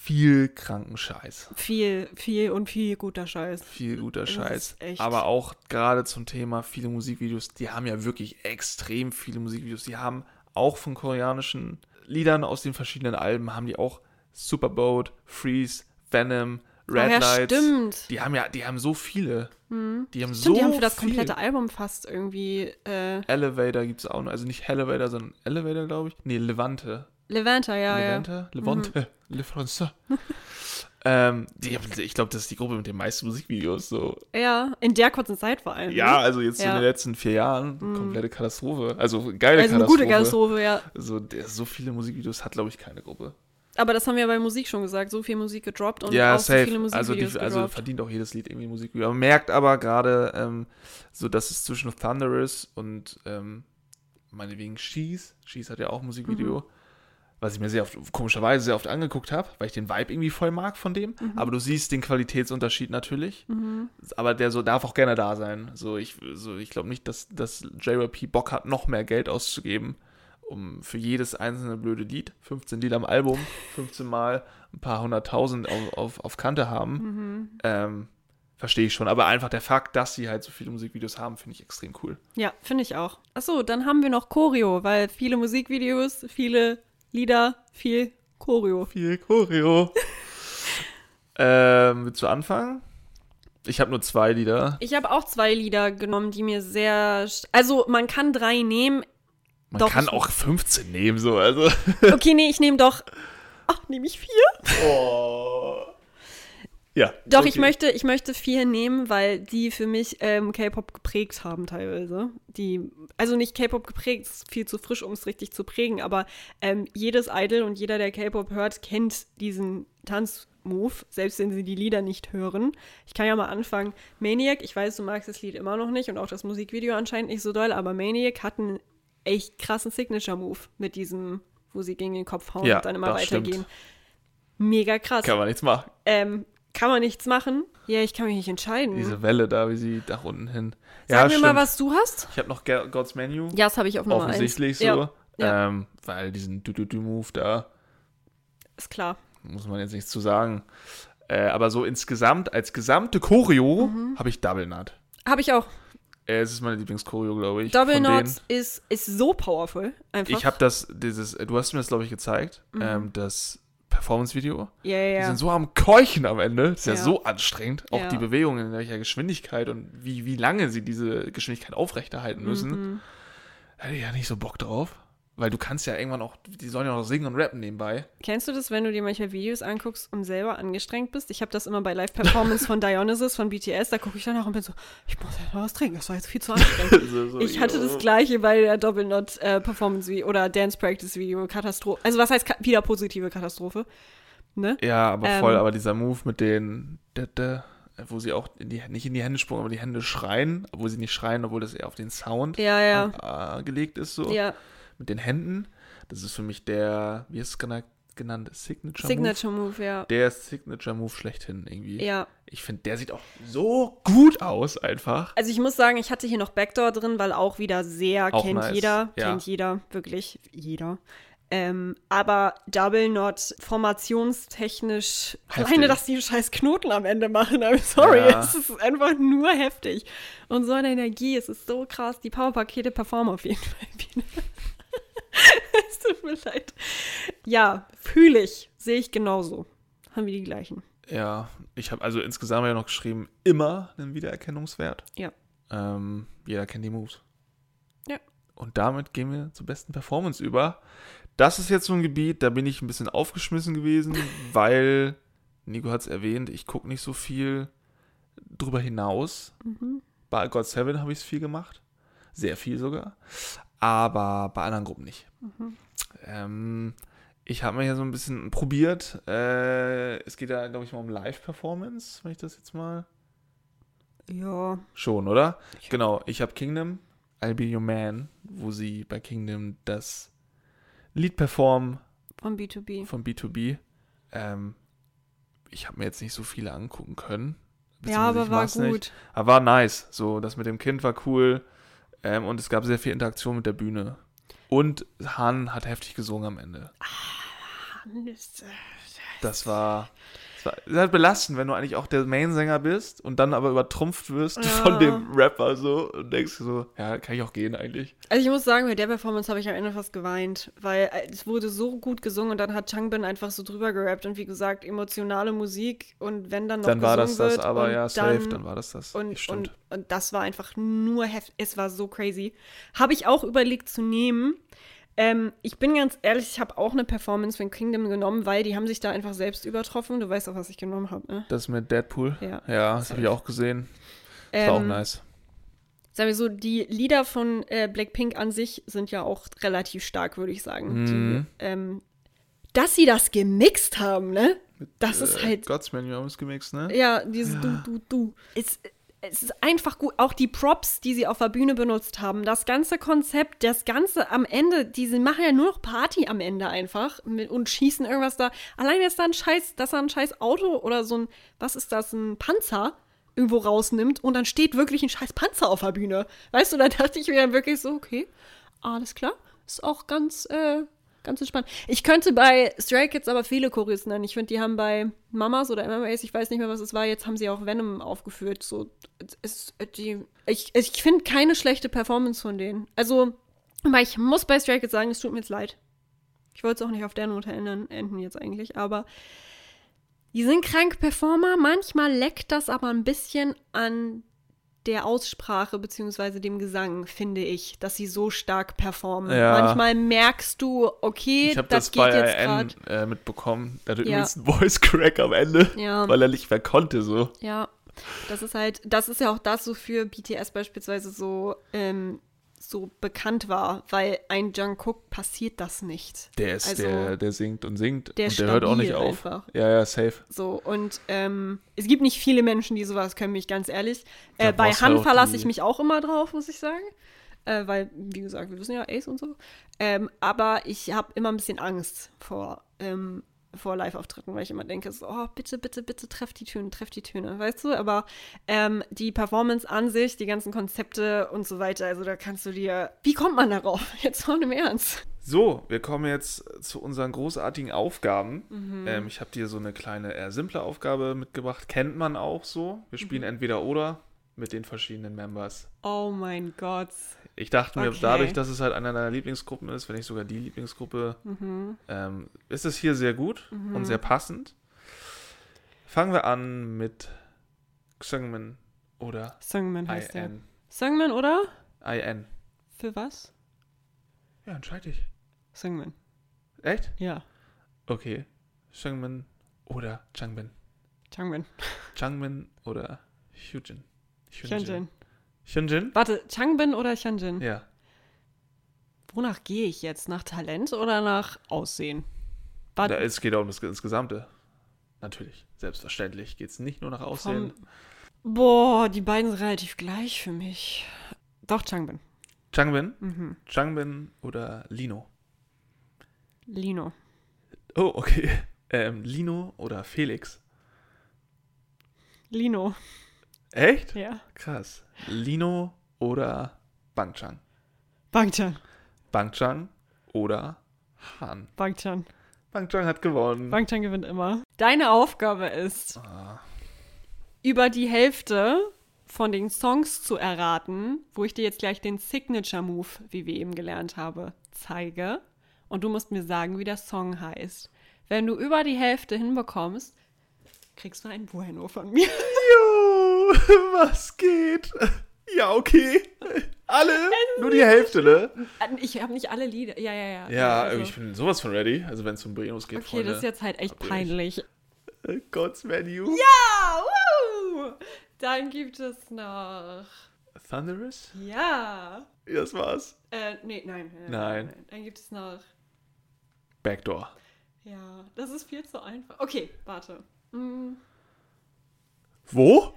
Viel kranken Scheiß. Viel, viel und viel guter Scheiß. Viel guter Das Scheiß. Aber auch gerade zum Thema viele Musikvideos, die haben ja wirklich extrem viele Musikvideos. Die haben auch von koreanischen Liedern aus den verschiedenen Alben, haben die auch Superboat, Freeze, Venom, Red Ach ja, Lights. stimmt. Die haben ja, die haben so viele. Die haben Stimmt, so die haben für das viel. komplette Album fast irgendwie äh, Elevator gibt es auch noch. Also nicht Elevator, sondern Elevator, glaube ich. Nee, Levante. Levanta, ja, ja. Levante? Levante? Le France. [laughs] ähm, die, ich glaube, das ist die Gruppe mit den meisten Musikvideos. So. Ja, in der kurzen Zeit vor allem. Ja, ne? also jetzt Ja. in den letzten vier Jahren, komplette Katastrophe. Also geile Also eine Katastrophe. gute Katastrophe, ja. So, der, so viele Musikvideos hat, glaube ich, keine Gruppe. Aber das haben wir bei Musik schon gesagt. So viel Musik gedroppt und ja, auch so safe. viele also, Musikvideos die, also verdient auch jedes Lied irgendwie Musikvideo. Man merkt aber gerade, ähm, so dass es zwischen Thunderous und ähm, meinetwegen Shees, Shees hat ja auch Musikvideo, Mhm. was ich mir sehr oft, komischerweise sehr oft angeguckt habe, weil ich den Vibe irgendwie voll mag von dem. Mhm. Aber du siehst den Qualitätsunterschied natürlich. Aber der so darf auch gerne da sein. So, ich, so, ich glaube nicht, dass, dass JYP Bock hat, noch mehr Geld auszugeben, um für jedes einzelne blöde Lied, 15 Lieder am Album, 15 Mal ein paar hunderttausend auf, auf, auf Kante haben. Mhm. Ähm, Verstehe ich schon. Aber einfach der Fakt, dass sie halt so viele Musikvideos haben, finde ich extrem cool. Ja, finde ich auch. Achso, dann haben wir noch Choreo, weil viele Musikvideos, viele Lieder, viel Choreo. Viel Choreo. [laughs] ähm, willst du anfangen? Ich habe nur zwei Lieder. Ich habe auch zwei Lieder genommen, die mir sehr. Also, man kann drei nehmen. Man Doch, kann auch 15 nehmen, so, also. [laughs] Okay, nee, ich nehme doch. Ach, nehme ich vier? Oh. Ja. Doch, okay. ich möchte, ich möchte vier nehmen, weil die für mich ähm, K-Pop geprägt haben teilweise. Die, also nicht K-Pop geprägt, ist viel zu frisch, um es richtig zu prägen, aber ähm, jedes Idol und jeder, der K-Pop hört, kennt diesen Tanzmove, selbst wenn sie die Lieder nicht hören. Ich kann ja mal anfangen. Maniac, ich weiß, du magst das Lied immer noch nicht und auch das Musikvideo anscheinend nicht so doll, aber Maniac hat einen echt krassen Signature-Move mit diesem, wo sie gegen den Kopf hauen Ja, und dann immer weitergehen. stimmt. Mega krass. Kann man nichts machen. Ähm, kann man nichts machen? Ja, ich kann mich nicht entscheiden. Diese Welle da, wie sie nach unten hin. Sag ja, mir stimmt. mal, was du hast. Ich habe noch God's Menu. Ja, das habe ich auf Nummer offensichtlich eins. so. Ja, ja. Ähm, weil diesen Du-Du-Du-Move da, ist klar. muss man jetzt nichts zu sagen. Äh, aber so insgesamt, als gesamte Choreo, Mhm. habe ich Double Nut. Habe ich auch. Äh, es ist meine Lieblingschoreo, glaube ich. Double Knots ist, ist so powerful. Einfach. Ich habe das, dieses, äh, du hast mir das, glaube ich, gezeigt, ähm, das Performance-Video. ja, ja, Die ja. sind so am Keuchen am Ende. Das ist ja, Ja. so anstrengend. Auch Ja. die Bewegungen, in welcher Geschwindigkeit und wie, wie lange sie diese Geschwindigkeit aufrechterhalten müssen. Mhm. Da hätte ich ja nicht so Bock drauf. Weil du kannst ja irgendwann auch, die sollen ja noch singen und rappen nebenbei. Kennst du das, wenn du dir manchmal Videos anguckst und selber angestrengt bist? Ich habe das immer bei Live-Performance von [laughs] Dionysus von BTS. Da gucke ich dann auch und bin so, ich muss ja noch was trinken. Das war jetzt viel zu [laughs] anstrengend. So, so, Ich hatte yo. das gleiche bei der Double Knot äh, oder Dance Practice Video Katastrophe. Also was heißt wieder positive Katastrophe? Ne? Ja, aber Ähm. voll, aber dieser Move mit den, wo sie auch in die, nicht in die Hände sprungen, aber die Hände schreien, obwohl sie nicht schreien, obwohl das eher auf den Sound Ja, ja. äh, gelegt ist, so. Ja, Mit den Händen. Das ist für mich der, wie ist es gena- genannt? Signature, Signature Move, ja. Move? Der Signature Move schlechthin irgendwie. Ja. Ich finde, der sieht auch so gut aus, einfach. Also ich muss sagen, ich hatte hier noch Backdoor drin, weil auch wieder sehr Auch kennt nice, jeder, ja. kennt jeder, wirklich jeder. Ähm, aber Double Knot formationstechnisch, Heftig. alleine, dass die scheiß Knoten am Ende machen, I'm sorry, Ja. es ist einfach nur heftig. Und so eine Energie, es ist so krass, die Powerpakete performen auf jeden Fall wieder. [laughs] es tut mir leid. Ja, fühle ich, sehe ich genauso. Haben wir die gleichen. Ja, ich habe also insgesamt ja noch geschrieben, immer einen Wiedererkennungswert. Ja. Ähm, jeder kennt die Moves. Ja. Und damit gehen wir zur besten Performance über. Das ist jetzt so ein Gebiet, da bin ich ein bisschen aufgeschmissen gewesen, [laughs] weil, Nico hat es erwähnt, ich gucke nicht so viel drüber hinaus. Mhm. Bei God Seven habe ich es viel gemacht. Sehr viel sogar. Aber bei anderen Gruppen nicht. Mhm. Ähm, ich habe mir hier so ein bisschen probiert. Äh, es geht ja, glaube ich, mal um Live-Performance, wenn ich das jetzt mal. Ja. Schon, oder? Ich- Genau, ich habe Kingdom, I'll Be Your Man, wo sie bei Kingdom das Lied performen Von B2B. von B2B. Ähm, ich habe mir jetzt nicht so viele angucken können. Ja, aber war mach's nicht. gut. Aber war nice. So, das mit dem Kind war cool. Ähm, und es gab sehr viel Interaktion mit der Bühne. Und Han hat heftig gesungen am Ende. Das war, das war ist halt belastend, wenn du eigentlich auch der Main-Sänger bist und dann aber übertrumpft wirst Ja. von dem Rapper so und denkst so, ja, kann ich auch gehen eigentlich. Also ich muss sagen, bei der Performance habe ich am Ende fast geweint, weil äh, es wurde so gut gesungen und dann hat Changbin einfach so drüber gerappt und wie gesagt, emotionale Musik und wenn dann noch Dann war das das, aber ja, safe, dann, dann war das das. und, Stimmt. und, und das war einfach nur heftig, es war so crazy. Habe ich auch überlegt zu nehmen. Ähm, ich bin ganz ehrlich, ich habe auch eine Performance von Kingdom genommen, weil die haben sich da einfach selbst übertroffen. Du weißt auch, was ich genommen habe, ne? das mit Deadpool. Ja. Ja, das habe ich auch gesehen. Das war auch Ähm, nice. Sagen wir so, die Lieder von äh, Blackpink an sich sind ja auch relativ stark, würde ich sagen. Mhm. Die, ähm, dass sie das gemixt haben, ne? Das ist Äh, halt, Gods Menu haben es gemixt, ne? ja, dieses Du, Du, Du. Es, es ist einfach gut. Auch die Props, die sie auf der Bühne benutzt haben, das ganze Konzept, das Ganze am Ende, die sie machen ja nur noch Party am Ende einfach mit, und schießen irgendwas da. Allein ist da ein scheiß, dass er ein scheiß Auto oder so ein, was ist das, ein Panzer irgendwo rausnimmt und dann steht wirklich ein scheiß Panzer auf der Bühne. Weißt du, da dachte ich mir dann wirklich so, okay, alles klar. Ist auch ganz, äh, ganz entspannt. Ich könnte bei Stray Kids aber viele Choreos nennen. Ich finde, die haben bei Mamas oder MMAs, ich weiß nicht mehr, was es war, jetzt haben sie auch Venom aufgeführt. So, es, die, ich ich finde keine schlechte Performance von denen. Also, aber ich muss bei Stray Kids sagen, es tut mir jetzt leid. Ich wollte es auch nicht auf der Note ändern, enden jetzt eigentlich, aber Die sind krank Performer, manchmal leckt das aber ein bisschen an der Aussprache beziehungsweise dem Gesang, finde ich, dass sie so stark performen. Ja. Manchmal merkst du, okay, Ich das, das, geht bei jetzt gerade. äh, mitbekommen. Der hatte Ja. übrigens einen Voice Crack am Ende, Ja. weil er nicht mehr konnte so. Ja, das ist halt, das ist ja auch das, wofür BTS beispielsweise so, ähm, so bekannt war, weil ein Jungkook passiert das nicht. Der ist, Also, der, der singt und singt der und der hört auch nicht auf. einfach. Ja, ja, safe. So, und ähm, es gibt nicht viele Menschen, die sowas können, mich ganz ehrlich. Äh, bei Han verlasse ich mich auch immer drauf, muss ich sagen. Äh, weil, wie gesagt, wir wissen ja Ace und so. Ähm, aber ich habe immer ein bisschen Angst vor, ähm, vor Live-Auftritten, weil ich immer denke, so, oh, bitte, bitte, bitte, treff die Töne, treff die Töne, weißt du? Aber ähm, die Performance an sich, die ganzen Konzepte und so weiter, also da kannst du dir. Wie kommt man darauf? [laughs] Jetzt mal im Ernst. So, wir kommen jetzt zu unseren großartigen Aufgaben. Mhm. Ähm, ich habe dir so eine kleine, eher simple Aufgabe mitgebracht. Kennt man auch so. Wir spielen Mhm. entweder oder mit den verschiedenen Members. Oh mein Gott. Ich dachte mir, Okay. dadurch, dass es halt eine deiner Lieblingsgruppen ist, wenn nicht sogar die Lieblingsgruppe, Mhm. ähm, ist es hier sehr gut und sehr passend. Fangen wir an mit Xungmin oder Sungman heißt der. IN. Sungman, oder? IN. Für was? Ja, entscheide ich. Sungman. Echt? Ja. Okay. Xungmin oder Changbin. Changmin. Changmin oder Hyunjin. Hyunjin. Hyunjin? Warte, Changbin oder Hyunjin? Ja. Wonach gehe ich jetzt? Nach Talent oder nach Aussehen? Da, Warte, es geht auch um das Insgesamte. Natürlich. Selbstverständlich geht es nicht nur nach Aussehen. boah, die beiden sind relativ gleich für mich. Doch, Changbin. Changbin? Mhm. Changbin oder Lino? Lino. Oh, okay. [laughs] Ähm, Lino oder Felix? Lino. Echt? Ja. Krass. Lino oder Bangchan? Bangchan. Bangchan oder Han? Bangchan. Bangchan hat gewonnen. Bangchan gewinnt immer. Deine Aufgabe ist, Ah, über die Hälfte von den Songs zu erraten, wo ich dir jetzt gleich den Signature Move, wie wir eben gelernt haben, zeige. Und du musst mir sagen, wie der Song heißt. Wenn du über die Hälfte hinbekommst, kriegst du ein Bueno von mir. Jo, [laughs] was geht? Ja, okay. Alle? Nur die Hälfte, ne? Ich habe nicht alle Lieder. Ja, ja, ja. Ja, also- ich bin sowas von ready. Also wenn es um Brenos geht, Okay, Freunde. das ist jetzt halt echt peinlich. Äh, God's Menu. Ja, woo! Dann gibt es noch. Thunderous? Ja. Das war's. Äh, nee, nein. äh, Nein. Dann gibt es noch. Backdoor. Ja, das ist viel zu einfach. Okay, warte. Mm, Wo?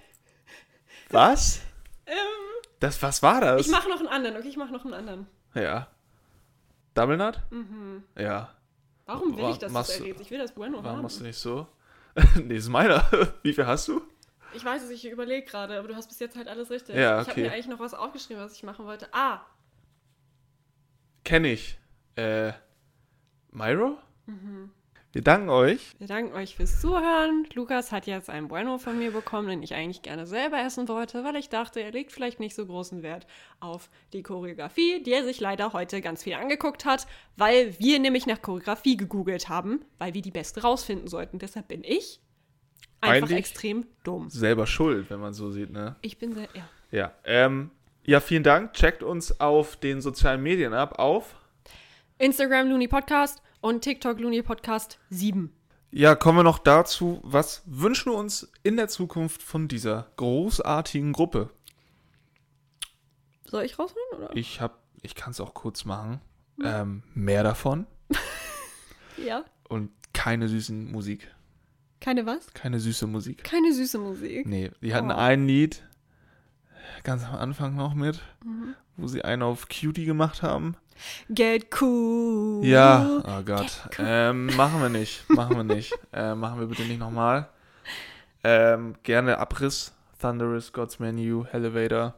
Was? ähm, Das, was war das? ich mache noch einen anderen, okay? Ich mache noch einen anderen. ja. Double Nut? Mhm. Ja. Warum will Wa- ich, das du- errätst? Ich will das Bueno Warum haben. machst du nicht so? [laughs] nee, das ist meiner. [laughs] Wie viel hast du? Ich weiß es, ich überlege gerade, aber du hast bis jetzt halt alles richtig. Ja, Ich habe okay. mir eigentlich noch was aufgeschrieben, was ich machen wollte. Ah, Kenn ich. Äh, Myro? Mhm. Wir danken euch. wir danken euch fürs Zuhören. Lukas hat jetzt ein Bueno von mir bekommen, den ich eigentlich gerne selber essen wollte, weil ich dachte, er legt vielleicht nicht so großen Wert auf die Choreografie, die er sich leider heute ganz viel angeguckt hat, weil wir nämlich nach Choreografie gegoogelt haben, weil wir die beste rausfinden sollten. Deshalb bin ich einfach Eigentlich- extrem dumm. Selber schuld, wenn man so sieht, ne? Ich bin sehr, ja. Ja. Ähm, ja, vielen Dank. Checkt uns auf den sozialen Medien ab. Auf. Instagram Looney Podcast und TikTok Looney Podcast 7. Ja, kommen wir noch dazu. Was wünschen wir uns in der Zukunft von dieser großartigen Gruppe? Soll ich rausholen, oder? Ich hab, ich kann es auch kurz machen. Ähm, mehr davon [laughs] Ja. und keine süßen Musik. Keine was? Keine süße Musik. Keine süße Musik. Nee, die hatten Oh. ein Lied ganz am Anfang noch mit, wo sie einen auf Cutie gemacht haben. Get cool. Ja, oh Gott. Cool. Ähm, machen wir nicht. Machen wir nicht. [laughs] äh, machen wir bitte nicht nochmal. Ähm, gerne Abriss, Thunderous, God's Menu, Elevator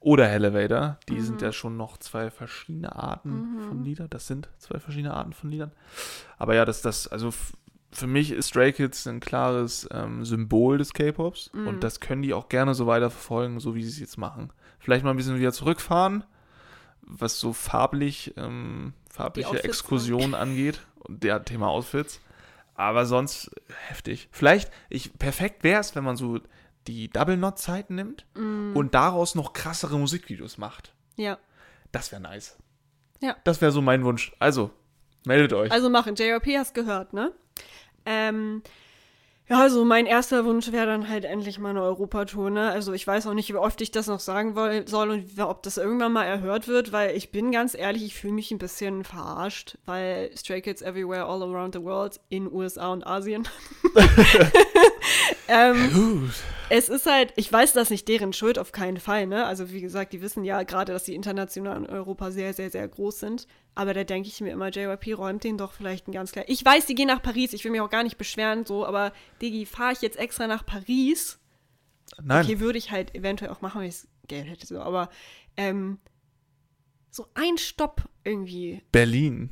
oder Elevator. Die Mhm. sind ja schon noch zwei verschiedene Arten von Liedern. Das sind zwei verschiedene Arten von Liedern. Aber ja, das, das, also für mich ist Stray Kids ein klares ähm, Symbol des K-Pops Mhm. und das können die auch gerne so weiterverfolgen, so wie sie es jetzt machen. Vielleicht mal ein bisschen wieder zurückfahren, was so farblich, ähm, farbliche Exkursionen angeht und der Thema Outfits. Aber sonst heftig. Vielleicht, ich, perfekt wäre es, wenn man so die Double Knot Zeiten nimmt Mm. und daraus noch krassere Musikvideos macht. Ja. Das wäre nice. Ja. Das wäre so mein Wunsch. Also, meldet euch. Also machen. JRP hast gehört, ne? Ähm, ja, also mein erster Wunsch wäre dann halt endlich mal eine Europatour, ne? Also ich weiß auch nicht, wie oft ich das noch sagen soll und ob das irgendwann mal erhört wird, weil ich bin ganz ehrlich, ich fühle mich ein bisschen verarscht, weil Stray Kids Everywhere All Around the World in USA und Asien. [laughs] ähm, es ist halt, ich weiß das nicht deren Schuld, auf keinen Fall, ne? Also wie gesagt, die wissen ja gerade, dass die international in Europa sehr, sehr, sehr groß sind. Aber da denke ich mir immer, JYP räumt den doch vielleicht ein ganz klar. Ich weiß, die gehen nach Paris, ich will mich auch gar nicht beschweren, so, aber Digi, fahre ich jetzt extra nach Paris? Nein. Okay, würde ich halt eventuell auch machen, wenn ich das Geld hätte, so, aber ähm, so ein Stopp irgendwie. Berlin.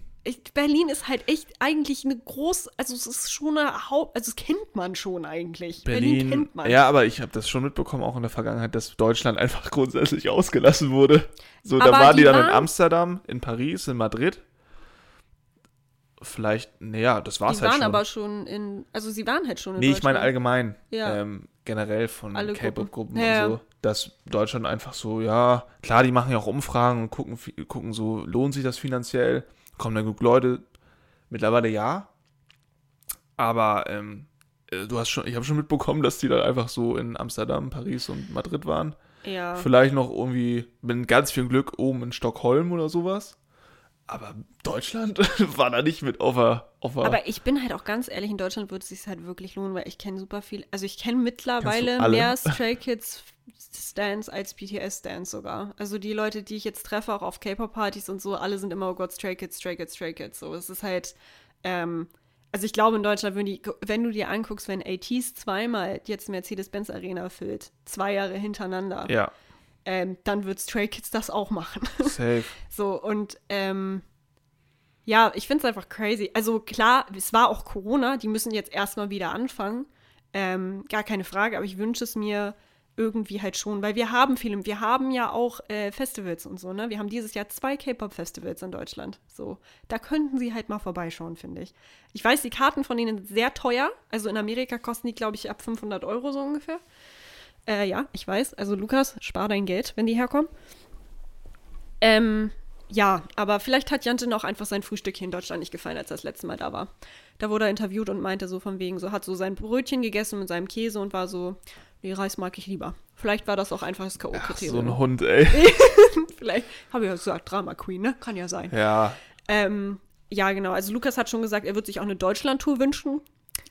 Berlin ist halt echt eigentlich eine groß, also es ist schon eine Haupt, also es kennt man schon eigentlich. Berlin. kennt man. Ja, aber ich habe das schon mitbekommen, auch in der Vergangenheit, dass Deutschland einfach [laughs] grundsätzlich ausgelassen wurde. So, da Aber waren die, die dann in waren- Amsterdam, in Paris, in Madrid. Vielleicht, naja, das war's Die halt waren schon. aber schon in, also sie waren halt schon in nee, ich meine allgemein. Ja. Ähm, generell von K-Pop-Gruppen Gruppen. Ja, und so. Dass Deutschland einfach so, ja, klar, die machen ja auch Umfragen und gucken, gucken so, lohnt sich das finanziell? Kommen da genug Leute? Mittlerweile ja. Aber ähm, äh, du hast schon, ich habe schon mitbekommen, dass die dann einfach so in Amsterdam, Paris und Madrid waren. Ja. Vielleicht noch irgendwie mit ganz viel Glück oben in Stockholm oder sowas. Aber Deutschland [laughs] war da nicht mit auf der. Auf der Aber ich bin halt auch ganz ehrlich, in Deutschland würde es sich halt wirklich lohnen, weil ich kenne super viel, also ich kenne mittlerweile mehr Stray Kids Stands als BTS Stands sogar. Also die Leute, die ich jetzt treffe, auch auf K-Pop-Partys und so, alle sind immer, oh Gott, Stray Kids, Stray Kids, Stray Kids. So, es ist halt, ähm, also ich glaube in Deutschland, wenn, die, wenn du dir anguckst, wenn ATs zweimal jetzt Mercedes-Benz Arena füllt, zwei Jahre hintereinander, ja, ähm, dann wird Stray Kids das auch machen. [laughs] safe. So, und ähm, ja, ich finde es einfach crazy. Also klar, es war auch Corona, die müssen jetzt erstmal wieder anfangen. Ähm, gar keine Frage, aber ich wünsche es mir irgendwie halt schon, weil wir haben viele, wir haben ja auch äh, Festivals und so, ne? Wir haben dieses Jahr zwei K-Pop-Festivals in Deutschland. So, da könnten sie halt mal vorbeischauen, finde ich. Ich weiß, die Karten von denen sind sehr teuer. Also in Amerika kosten die, glaube ich, ab 500 Euro so ungefähr. Äh, ja, ich weiß. Also Lukas, spar dein Geld, wenn die herkommen. Ähm, ja, aber vielleicht hat Jantin auch einfach sein Frühstück hier in Deutschland nicht gefallen, als er das letzte Mal da war. Da wurde er interviewt und meinte so von wegen, so hat so sein Brötchen gegessen mit seinem Käse und war so, nee, Reis mag ich lieber. Vielleicht war das auch einfach das Ach, so K.O.-Kriterium. ein Hund, ey. [laughs] Vielleicht, habe ich ja gesagt, Drama Queen, ne? Kann ja sein. Ja. Ähm, ja, genau. Also Lukas hat schon gesagt, er wird sich auch eine Deutschland-Tour wünschen.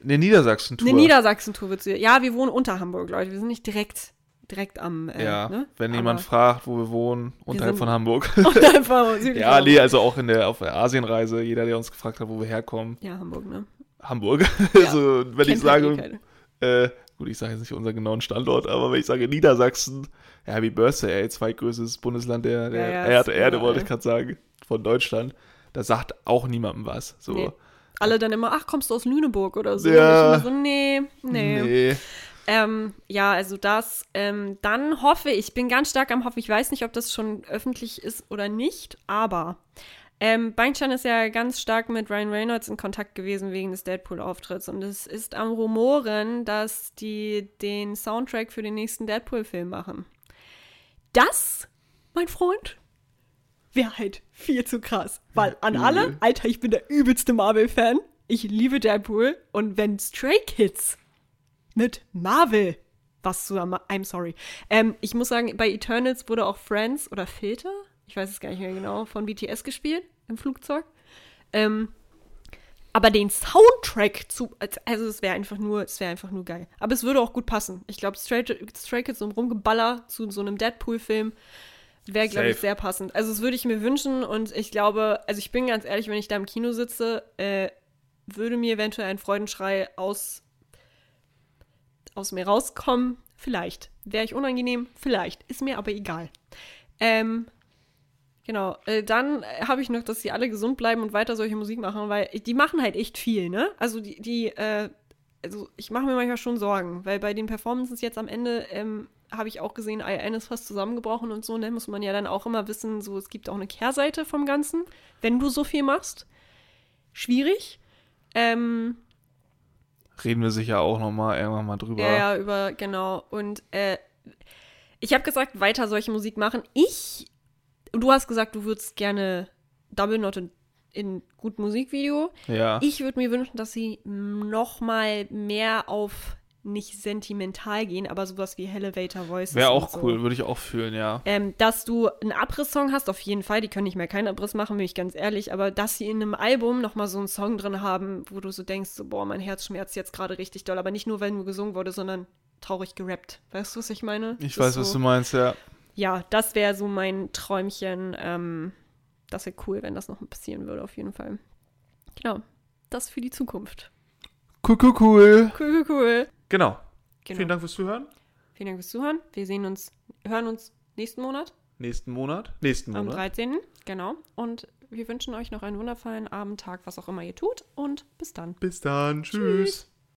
Eine Niedersachsen-Tour. Eine Niedersachsen-Tour wird sie. Ja, wir wohnen unter Hamburg, Leute. Wir sind nicht direkt, direkt am, äh, Ja, ne? wenn Aber- jemand fragt, wo wir wohnen, unterhalb sind- von Hamburg. [laughs] Und einfach [laughs] südlich ja, von nee, also auch in der, auf der Asienreise, jeder, der uns gefragt hat, wo wir herkommen, Ja, Hamburg, ne? Hamburg. Ja, also, wenn ich Kennt halt eh sage, äh, gut, ich sage jetzt nicht unseren genauen Standort, aber wenn ich sage Niedersachsen, ja, Happy Birthday, ey, zweitgrößtes Bundesland der, der Ja, ja, Erde, Erde wollte ich gerade sagen, von Deutschland, da sagt auch niemandem was. So, Nee. Alle dann immer, ach, kommst du aus Lüneburg oder so? Ja. Und ich immer so, nee, nee. nee. Ähm, ja, also das. Ähm, dann hoffe ich, bin ganz stark am Hoffen, ich weiß nicht, ob das schon öffentlich ist oder nicht, aber ähm, Beinstein ist ja ganz stark mit Ryan Reynolds in Kontakt gewesen wegen des Deadpool-Auftritts und es ist am Rumoren, dass die den Soundtrack für den nächsten Deadpool-Film machen. Das, mein Freund, wäre halt viel zu krass. Weil an Übel. alle, Alter, ich bin der übelste Marvel-Fan. Ich liebe Deadpool. Und wenn Stray Kids mit Marvel was zusammen, I'm sorry. Ähm, ich muss sagen, bei Eternals wurde auch Friends oder Filter, ich weiß es gar nicht mehr genau, von BTS gespielt im Flugzeug. Ähm, aber den Soundtrack zu, also es wäre einfach nur, es wäre einfach nur geil. Aber es würde auch gut passen. Ich glaube, Stray, Stray Kids und Rumgeballer zu so einem Deadpool-Film wäre, glaube ich, sehr passend. Also das würde ich mir wünschen und ich glaube, also ich bin ganz ehrlich, wenn ich da im Kino sitze, äh, würde mir eventuell ein Freudenschrei aus, aus mir rauskommen. Vielleicht. Wäre ich unangenehm? Vielleicht. Ist mir aber egal. Ähm, genau. Äh, dann äh, habe ich noch, dass sie alle gesund bleiben und weiter solche Musik machen, weil die machen halt echt viel, ne? Also die, die äh, also ich mache mir manchmal schon Sorgen, weil bei den Performances jetzt am Ende ähm, habe ich auch gesehen, IN ist fast zusammengebrochen und so, ne? Muss man ja dann auch immer wissen, so es gibt auch eine Kehrseite vom Ganzen, wenn du so viel machst. Schwierig. Ähm, reden wir sicher auch nochmal irgendwann mal drüber. Ja, ja, über, genau. Und äh, ich habe gesagt, weiter solche Musik machen. Ich, du hast gesagt, du würdest gerne Double Not in, in gut Musikvideo. Ja. Ich würde mir wünschen, dass sie noch mal mehr auf nicht sentimental gehen, aber sowas wie Elevator Voices. Wäre und auch so. cool, würde ich auch fühlen, ja. Ähm, dass du einen Abrisssong hast, auf jeden Fall, die können nicht mehr keinen Abriss machen, bin ich ganz ehrlich, aber dass sie in einem Album nochmal so einen Song drin haben, wo du so denkst, so, boah, mein Herz schmerzt jetzt gerade richtig doll, aber nicht nur, weil nur gesungen wurde, sondern traurig gerappt. Weißt du, was ich meine? Ich Das weiß, ist was so, du meinst, ja. Ja, das wäre so mein Träumchen. Ähm, das wäre cool, wenn das noch passieren würde, auf jeden Fall. Genau. Das für die Zukunft. Cool, cool, cool. Cool, cool, cool. Genau. Genau. Vielen Dank fürs Zuhören. Vielen Dank fürs Zuhören. Wir sehen uns, hören uns nächsten Monat, Nächsten Monat. Nächsten am Monat. 13. Genau. Und wir wünschen euch noch einen wundervollen Abend, Tag, was auch immer ihr tut. Und bis dann. Bis dann. Tschüss. Tschüss.